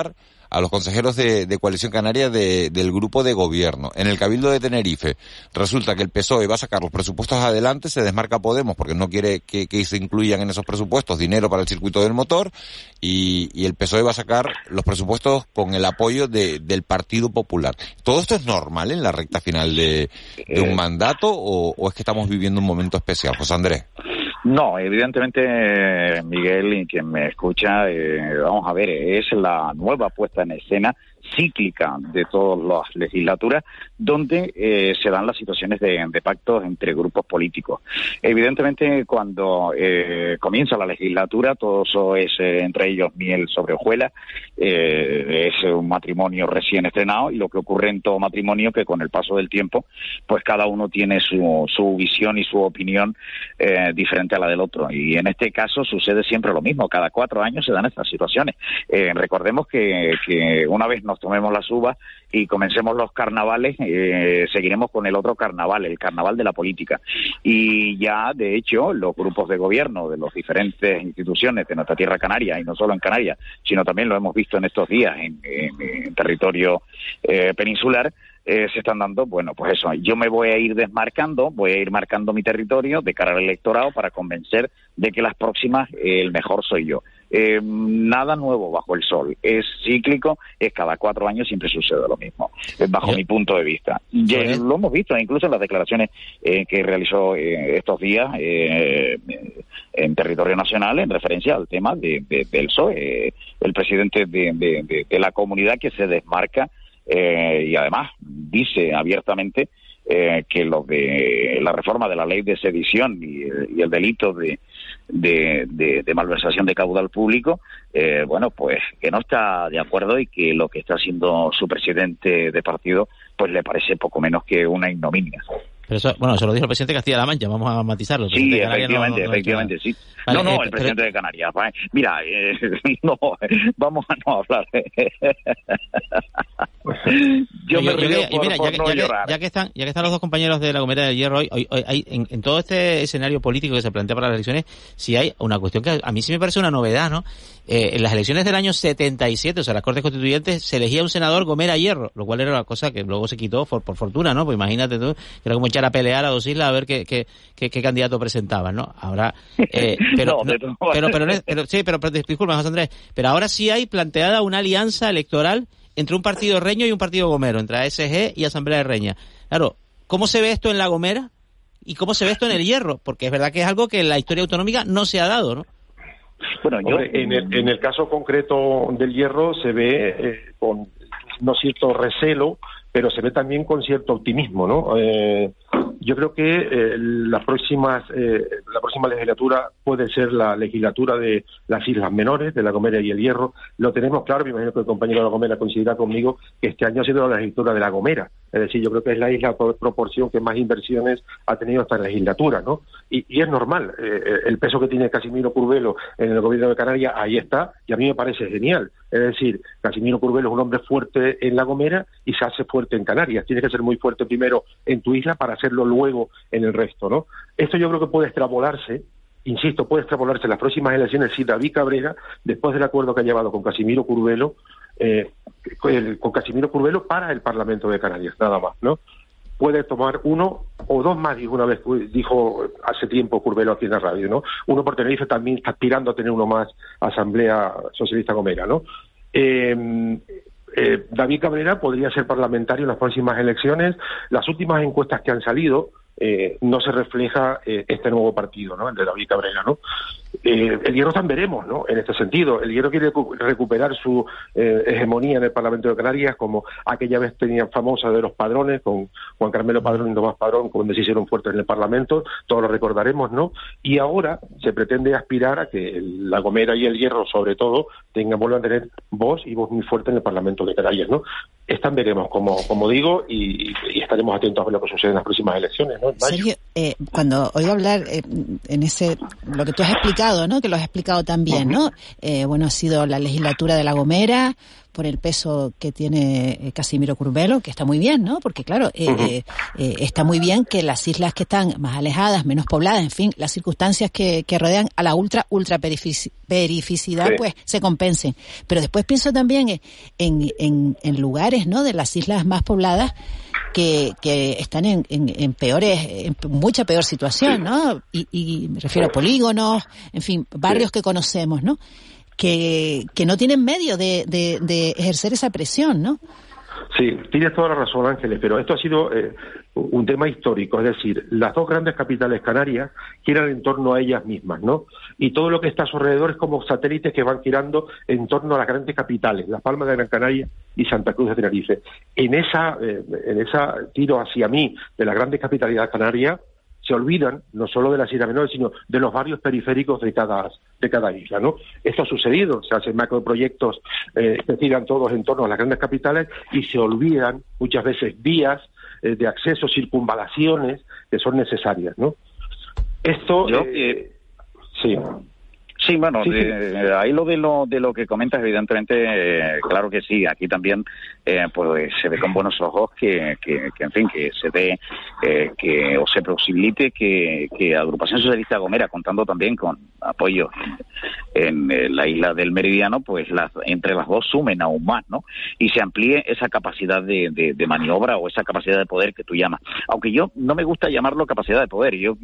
a los consejeros de, Coalición Canaria del grupo de gobierno. En el Cabildo de Tenerife resulta que el PSOE va a sacar los presupuestos adelante, se desmarca Podemos porque no quiere que, se incluyan en esos presupuestos dinero para el circuito del motor y, el PSOE va a sacar los presupuestos con el apoyo del Partido Popular. ¿Todo esto es normal en la recta final de, un eh. mandato o, o es que estamos viviendo un momento especial, José Andrés?
No, evidentemente, Miguel y quien me escucha, eh, vamos a ver, es la nueva puesta en escena cíclica de todas las legislaturas donde eh, se dan las situaciones de, pactos entre grupos políticos. Evidentemente, cuando eh, comienza la legislatura, todo eso es eh, entre ellos miel sobre hojuelas, es un matrimonio recién estrenado y lo que ocurre en todo matrimonio que con el paso del tiempo, pues cada uno tiene su, su visión y su opinión diferente a la del otro. Y en este caso sucede siempre lo mismo, cada cuatro años se dan estas situaciones. recordemos que, que una vez nos tomemos las uvas y comencemos los carnavales, eh, seguiremos con el otro carnaval, el carnaval de la política. Y ya, de hecho, los grupos de gobierno de las diferentes instituciones de nuestra tierra canaria, y no solo en Canarias, sino también lo hemos visto en estos días en, territorio eh, peninsular, eh, se están dando, bueno, pues eso, yo me voy a ir desmarcando, voy a ir marcando mi territorio de cara al electorado para convencer de que las próximas el mejor soy yo. Eh, nada nuevo bajo el sol. Es cíclico, es cada cuatro años siempre sucede lo mismo, bajo mi punto de vista. Ya lo hemos visto incluso en las declaraciones eh, que realizó eh, estos días en territorio nacional en referencia al tema de, del PSOE, el presidente de, la comunidad que se desmarca y además dice abiertamente que lo de la reforma de la ley de sedición y, y el delito de, de, de, malversación de caudal público, eh, bueno, pues que no está de acuerdo y que lo que está haciendo su presidente de partido, pues le parece poco menos que una ignominia.
Pero eso, bueno, eso lo dijo el presidente de Castilla-La Mancha, vamos a matizarlo.
Sí, efectivamente, efectivamente, sí. no, no, el presidente de Canarias. Mira, eh, no, vamos a no hablar.
yo, me río por, mira, ya, no ya, ya, que están, ya que están los dos compañeros de la Gomera del Hierro hoy, hoy, hay, en, todo este escenario político que se plantea para las elecciones, sí hay una cuestión que a mí sí me parece una novedad, ¿no? Eh, en las elecciones del año 77, o sea, las Cortes Constituyentes, se elegía un senador Gomera Hierro, lo cual era una cosa que luego se quitó por, por fortuna, ¿no? Pues imagínate tú, que era como echar a pelear a dos islas a ver qué, qué, qué, candidato presentaban, ¿no? Ahora, eh, pero, pero, pero, sí, pero, pero disculpa, José Andrés, pero ahora sí hay planteada una alianza electoral entre un partido reño y un partido gomero, entre ASG y Asamblea de Reña. Claro, ¿cómo se ve esto en la Gomera? ¿Y cómo se ve esto en el Hierro? Porque es verdad que es algo que en la historia autonómica no se ha dado, ¿no?
Bueno, en, el, en el caso concreto del Hierro se ve eh, con no cierto recelo, pero se ve también con cierto optimismo, ¿no? Eh, yo creo que eh, la, próxima, eh, la próxima legislatura puede ser la legislatura de las Islas Menores, de La Gomera y el Hierro. Lo tenemos claro, me imagino que el compañero de La Gomera coincidirá conmigo, que este año ha sido la legislatura de La Gomera. Es decir, yo creo que es la isla por proporción que más inversiones ha tenido esta legislatura, ¿no? Y, es normal, eh, el peso que tiene Casimiro Curvelo en el gobierno de Canarias, ahí está, y a mí me parece genial. Es decir, Casimiro Curvelo es un hombre fuerte en La Gomera y se hace fuerte en Canarias. Tiene que ser muy fuerte primero en tu isla para hacerlo luego en el resto, ¿no? Esto yo creo que puede extrapolarse, insisto, puede extrapolarse en las próximas elecciones si David Cabrera, después del acuerdo que ha llevado con Casimiro Curvelo, eh, con Casimiro Curvelo para el Parlamento de Canarias, nada más, ¿no? Puede tomar uno o dos más, dijo una vez, dijo hace tiempo Curvelo aquí en la radio, ¿no? Uno por Tenerife también está aspirando a tener uno más, Asamblea Socialista Gomera, ¿no? Eh, eh, David Cabrera podría ser parlamentario en las próximas elecciones. Las últimas encuestas que han salido eh, no se refleja eh, este nuevo partido, ¿no? El de David Cabrera, ¿no? Eh, el Hierro también veremos, ¿no? En este sentido, el Hierro quiere recuperar su eh, hegemonía en el Parlamento de Canarias, como aquella vez tenían famosa de los padrones, con Juan Carmelo Padrón y Tomás Padrón, cuando se hicieron fuertes en el Parlamento, todos lo recordaremos, ¿no? Y ahora se pretende aspirar a que la Gomera y el Hierro, sobre todo, tengan, vuelvan a tener voz y voz muy fuerte en el Parlamento de Canarias, ¿no? Están veremos, como, digo, y, estaremos atentos a ver lo que sucede en las próximas elecciones, ¿no?
Sergio, eh, cuando oigo hablar en ese, lo que tú has explicado, ¿no? Que lo has explicado también, ¿no? Eh, bueno, ha sido la legislatura de La Gomera, por el peso que tiene eh, Casimiro Curvelo, que está muy bien, ¿no? Porque claro, eh, está muy bien que las islas que están más alejadas, menos pobladas, en fin, las circunstancias que, rodean a la ultra, ultra perificidad, pues se compensen. Pero después pienso también en, en, en lugares, ¿no? De las islas más pobladas que, que están en, en, peores, en mucha peor situación, ¿no? Y, y me refiero a polígonos, en fin, barrios que conocemos, ¿no? Que, no tienen medio de, ejercer esa presión, ¿no?
Sí, tienes toda la razón, Ángeles, pero esto ha sido eh, un tema histórico, es decir, las dos grandes capitales canarias giran en torno a ellas mismas, ¿no? Y todo lo que está a su alrededor es como satélites que van girando en torno a las grandes capitales, Las Palmas de Gran Canaria y Santa Cruz de Tenerife. En esa, eh, en esa tiro hacia mí de las grandes capitales canarias, se olvidan no solo de las islas menores, sino de los barrios periféricos de cada, de cada isla. ¿no? Esto ha sucedido, se hacen macroproyectos eh, que giran todos en torno a las grandes capitales y se olvidan muchas veces vías eh, de acceso, circunvalaciones que son necesarias. ¿no? Esto.
Eh, sí. Sí, bueno, ahí lo de lo de lo que comentas, evidentemente, eh, claro que sí. Aquí también, eh, pues se ve con buenos ojos que, que, en fin, que se dé eh, que o se posibilite que, que Agrupación Socialista Gomera, contando también con apoyo en, la isla del Meridiano, pues las, entre las dos sumen aún más, ¿no? Y se amplíe esa capacidad de, de, maniobra o esa capacidad de poder que tú llamas. Aunque yo no me gusta llamarlo capacidad de poder, yo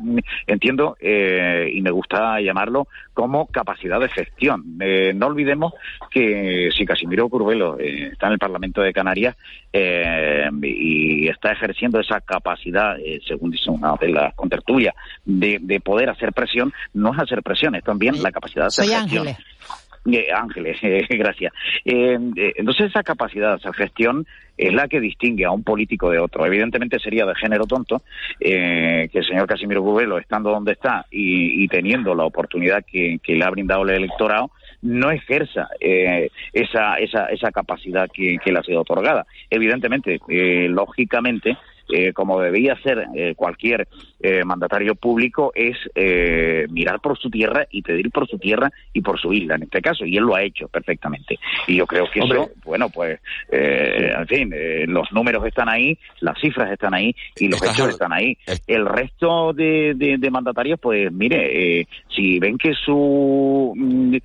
entiendo y me gusta llamarlo como capacidad de gestión. Eh, no olvidemos que si Casimiro Curvelo eh, está en el Parlamento de Canarias eh, y está ejerciendo esa capacidad, según dice una de las contertulias, de, de, poder hacer presión, no es hacer presión, es también la capacidad de hacer gestión. Ángeles, gracias. entonces esa capacidad hacer gestión es la que distingue a un político de otro. Evidentemente sería de género tonto eh, que el señor Casimiro Cubelo, estando donde está y, teniendo la oportunidad que, le ha brindado el electorado, no ejerza eh, esa, esa, esa capacidad que, le ha sido otorgada. Evidentemente, eh, lógicamente, eh, como debía ser eh, cualquier eh, mandatario público, es mirar por su tierra y pedir por su tierra y por su isla, en este caso, y él lo ha hecho perfectamente. Y yo creo que eso, bueno, pues, en fin, los números están ahí, las cifras están ahí y los hechos están ahí. El resto de, de, mandatarios, pues, mire, si ven que su mm,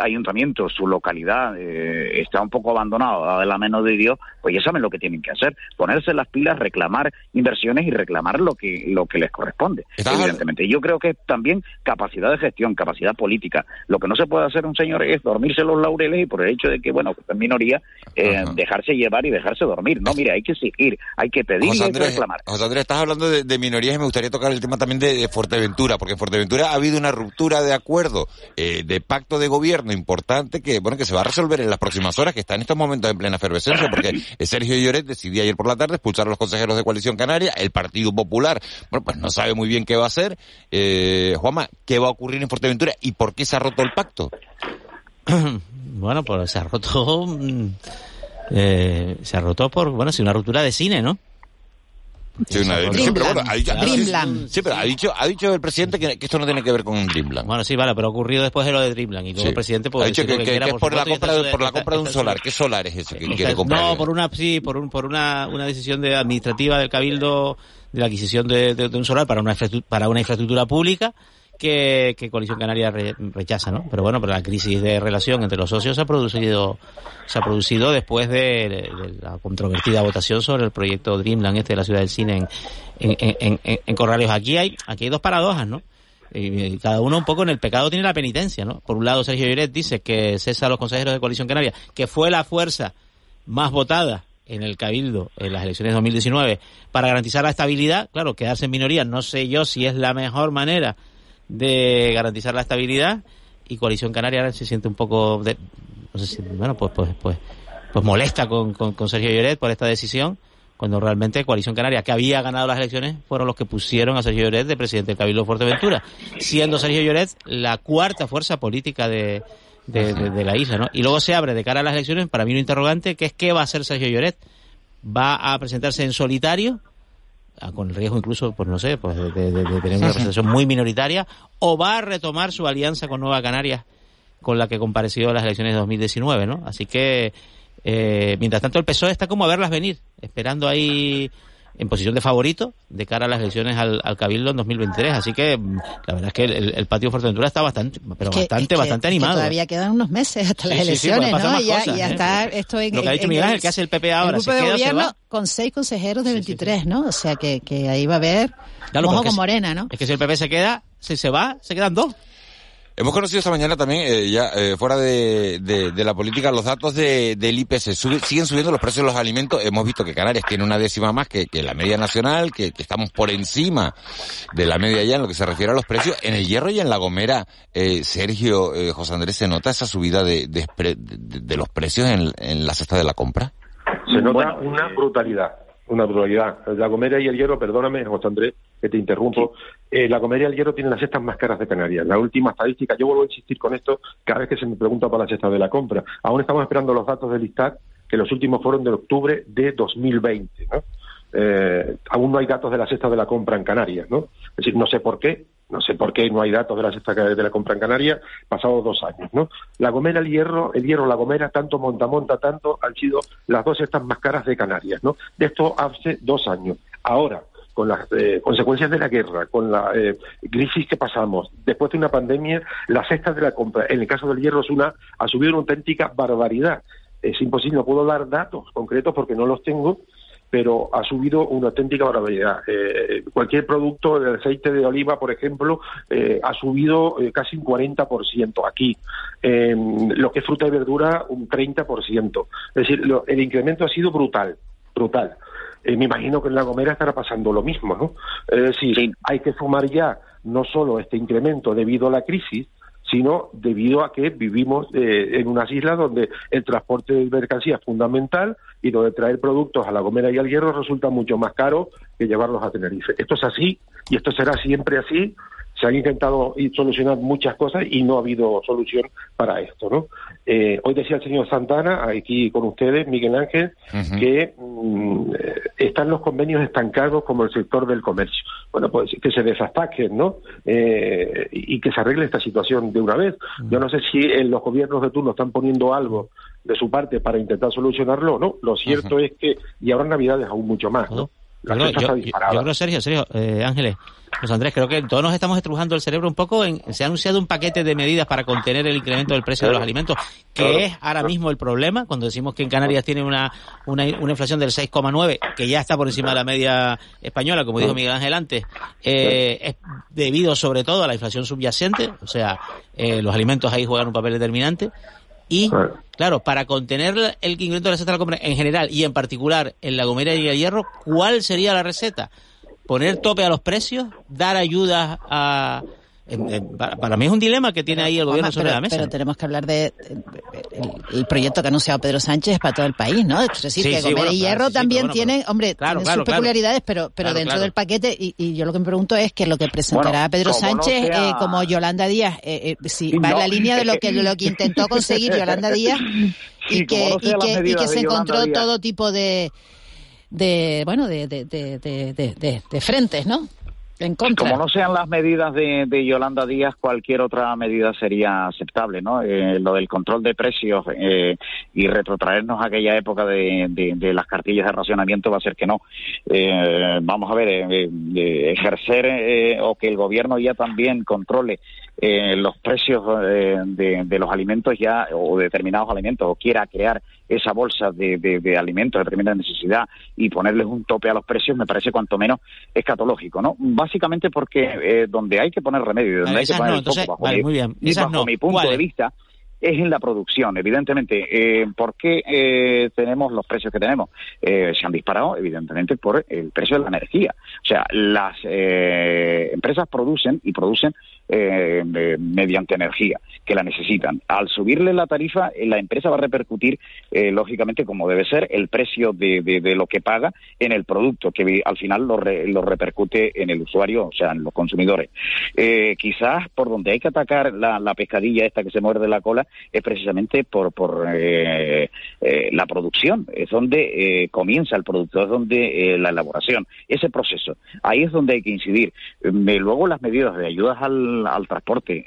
ayuntamiento, su localidad está un poco abandonado, a la menos de Dios, pues ya saben lo que tienen que hacer, ponerse las pilas, reclamar inversiones y reclamar lo que lo que les corresponde, evidentemente. Yo creo que también capacidad de gestión, capacidad política. Lo que no se puede hacer un señor es dormirse los laureles y por el hecho de que, bueno, es minoría, eh, dejarse llevar y dejarse dormir. No, mire, hay que exigir, hay que pedir y hay que reclamar.
José Andrés, estás hablando de, minorías y me gustaría tocar el tema también de, Fuerteventura, porque en Fuerteventura ha habido una ruptura de acuerdo, eh, de pacto de gobierno importante que, bueno, que se va a resolver en las próximas horas, que está en estos momentos en plena efervescencia, porque Sergio Lloret decidió ayer por la tarde expulsar a los consejeros de coalición Canaria, el Partido Popular, bueno, pues no sabe muy bien qué va a hacer. Eh, Juanma, ¿qué va a ocurrir en Fuerteventura y por qué se ha roto el pacto?
bueno, pues se ha roto, mm, eh, se ha roto por, bueno, sí, una ruptura de cine, ¿no?
Sí, una, pero ha dicho, sí, pero ha dicho, ha dicho el presidente que, esto no tiene que ver con Dreamland.
Bueno, sí, vale, pero ha ocurrido después de lo de Dreamland y luego el presidente
ha dicho que, es por, la compra, de, por la compra de un solar. ¿Qué solar es ese que quiere comprar?
No, por una, sí, por, un, por una, una decisión de administrativa del Cabildo de la adquisición de, de un solar para una, para una infraestructura pública que, que Coalición Canaria rechaza, ¿no? Pero bueno, pero la crisis de relación entre los socios se ha producido, se ha producido después de, la controvertida votación sobre el proyecto Dreamland este de la ciudad del cine en, en, en, en Corrales. Aquí hay, aquí hay dos paradojas, ¿no? Cada uno un poco en el pecado tiene la penitencia, ¿no? Por un lado, Sergio Lloret dice que cesa a los consejeros de Coalición Canaria, que fue la fuerza más votada en el Cabildo en las elecciones de 2019 para garantizar la estabilidad. Claro, quedarse en minoría no sé yo si es la mejor manera de garantizar la estabilidad y Coalición Canaria se siente un poco, de, no sé si, bueno, pues, pues, pues, pues molesta con, con, Sergio Lloret por esta decisión cuando realmente Coalición Canaria, que había ganado las elecciones, fueron los que pusieron a Sergio Lloret de presidente del Cabildo Fuerteventura, siendo Sergio Lloret la cuarta fuerza política de, de, la isla, ¿no? Y luego se abre de cara a las elecciones, para mí un interrogante, que es qué va a hacer Sergio Lloret. ¿Va a presentarse en solitario? Con el riesgo incluso, pues no sé, pues de, tener una representación muy minoritaria, o va a retomar su alianza con Nueva Canarias, con la que compareció en las elecciones de 2019, ¿no? Así que eh, mientras tanto, el PSOE está como a verlas venir, esperando ahí en posición de favorito de cara a las elecciones al, Cabildo en 2023. Así que mm, la verdad es que el, patio Fuerteventura está bastante, pero bastante, bastante animado.
todavía quedan unos meses hasta las elecciones, ¿no? Ya,
ya
¿eh? está esto en,
Lo que ha dicho Miguel Ángel, que hace el PP ahora.
El grupo de gobierno con seis consejeros de 23, ¿no? O sea que, que ahí va a haber claro, con morena, ¿no?
Es que si el PP se queda, si se va, se quedan dos.
Hemos conocido esta mañana también, eh, ya eh, fuera de, de, la política, los datos de, del IPC. siguen subiendo los precios de los alimentos. Hemos visto que Canarias tiene una décima más que, que la media nacional, que, que, estamos por encima de la media ya en lo que se refiere a los precios. En el Hierro y en La Gomera, eh, Sergio, eh, José Andrés, ¿se nota esa subida de, de, los precios en, en la cesta de la compra?
Se nota una brutalidad una brutalidad. La Gomera y el Hierro, perdóname, José Andrés, que te interrumpo, eh, la Gomera y el Hierro tienen las cestas más caras de Canarias. La última estadística, yo vuelvo a insistir con esto cada vez que se me pregunta por la cesta de la compra. Aún estamos esperando los datos del ISTAT, que los últimos fueron de octubre de 2020, ¿no? Eh, aún no hay datos de la cesta de la compra en Canarias, ¿no? Es decir, no sé por qué, no sé por qué no hay datos de la cesta de la compra en Canarias, pasados dos años, ¿no? La Gomera, el Hierro, el Hierro, la Gomera, tanto Monta Monta, tanto han sido las dos cestas más caras de Canarias, ¿no? De esto hace dos años. Ahora, con las eh, consecuencias de la guerra, con la eh, crisis que pasamos, después de una pandemia, la cesta de la compra, en el caso del hierro, es una, ha subido una auténtica barbaridad. Es imposible, no puedo dar datos concretos porque no los tengo, pero ha subido una auténtica barbaridad. Eh, cualquier producto, el aceite de oliva, por ejemplo, eh, ha subido eh, casi un 40% aquí. lo que es fruta y verdura, un 30%. Es decir, el incremento ha sido brutal, brutal. me imagino que en La Gomera estará pasando lo mismo, ¿no? Es decir, hay que sumar ya no solo este incremento debido a la crisis, sino debido a que vivimos eh, en unas islas donde el transporte de mercancías es fundamental y donde traer productos a La Gomera y al Hierro resulta mucho más caro que llevarlos a Tenerife. Esto es así y esto será siempre así se han intentado solucionar muchas cosas y no ha habido solución para esto, ¿no? Eh, hoy decía el señor Santana, aquí con ustedes, Miguel Ángel, que están los convenios estancados como el sector del comercio. Bueno, pues que se desastaquen, ¿no? Eh, y que se arregle esta situación de una vez. Yo no sé si en los gobiernos de turno están poniendo algo de su parte para intentar solucionarlo o no. Lo cierto es que, y ahora Navidades aún mucho más, ¿no?
Yo, creo, Sergio, Sergio, eh, Ángeles, José Andrés, creo que todos nos estamos estrujando el cerebro un poco. En, se ha anunciado un paquete de medidas para contener el incremento del precio de los alimentos, que es ahora mismo el problema. Cuando decimos que en Canarias tiene una, una, inflación del 6,9, que ya está por encima de la media española, como dijo Miguel Ángel antes, eh, es debido sobre todo a la inflación subyacente, o sea, eh, los alimentos ahí juegan un papel determinante. Y, claro, para contener el incremento de la cesta de la compra en general y en particular en la Gomera y el Hierro, ¿cuál sería la receta? ¿Poner tope a los precios? ¿Dar ayuda a, para mí es un dilema que tiene ahí el gobierno sobre la mesa.
Pero tenemos que hablar de el, proyecto que ha anunciado Pedro Sánchez para todo el país, ¿no? Es decir, que Gomera y Hierro también tienen, hombre, tienen sus peculiaridades, pero pero dentro del paquete, y, yo lo que me pregunto es que lo que presentará Pedro Sánchez, eh, como Yolanda Díaz, eh, eh, si va en la línea de lo que, lo que intentó conseguir Yolanda Díaz, y, que, y, que, y que se encontró todo tipo de de bueno de, de, de, de, de frentes, ¿no?
Como no sean las medidas de, de, Yolanda Díaz, cualquier otra medida sería aceptable, ¿no? Eh, lo del control de precios eh, y retrotraernos a aquella época de, las cartillas de racionamiento va a ser que no. Eh, vamos a ver, ejercer o que el gobierno ya también controle los precios de, de, los alimentos ya o determinados alimentos o quiera crear esa bolsa de, de, alimentos de primera necesidad y ponerles un tope a los precios me parece cuanto menos escatológico, ¿no? Básicamente porque eh, donde hay que poner remedio, donde hay que poner el foco, bajo, mi, punto de vista, es en la producción, evidentemente. Eh, ¿Por qué eh, tenemos los precios que tenemos? Eh, se han disparado, evidentemente, por el precio de la energía. O sea, las empresas producen y producen eh, mediante energía, que la necesitan. Al subirle la tarifa, eh, la empresa va a repercutir, eh, lógicamente, como debe ser, el precio de, de, lo que paga en el producto, que al final lo, lo repercute en el usuario, o sea, en los consumidores. quizás por donde hay que atacar la, la, pescadilla esta que se muerde la cola es precisamente por, por la producción, es donde comienza el producto, es donde la elaboración, ese proceso. Ahí es donde hay que incidir. luego las medidas de ayudas al, al transporte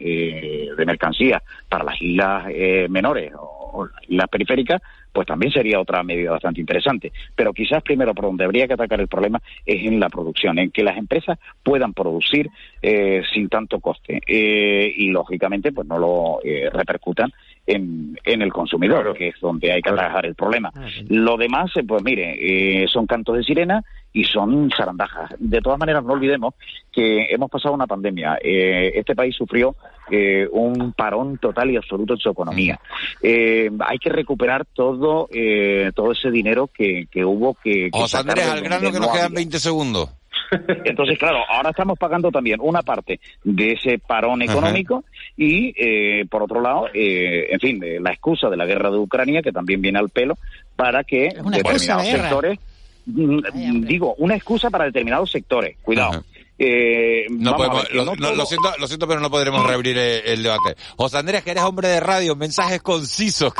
de mercancías para las islas eh, menores o, las periféricas, pues también sería otra medida bastante interesante. Pero quizás primero por donde habría que atacar el problema es en la producción, en que las empresas puedan producir eh, sin tanto coste eh, y lógicamente pues no lo repercutan en, en, el consumidor, que es donde hay que atajar el problema. Ah, lo demás, pues mire, son cantos de sirena y son zarandajas. De todas maneras, no olvidemos que hemos pasado una pandemia. este país sufrió eh, un parón total y absoluto en su economía. Eh, hay que recuperar todo eh, todo ese dinero que, que hubo que... que
José Andrés, al grano que nos quedan 20 segundos.
Entonces, claro, ahora estamos pagando también una parte de ese parón económico y, eh, por otro lado, eh, en fin, la excusa de la guerra de Ucrania, que también viene al pelo, para que determinados sectores, mm, digo, una excusa para determinados sectores, cuidado.
Eh, no lo, siento, lo siento, pero no podremos reabrir el, debate. José Andrés, que eres hombre de radio, mensajes concisos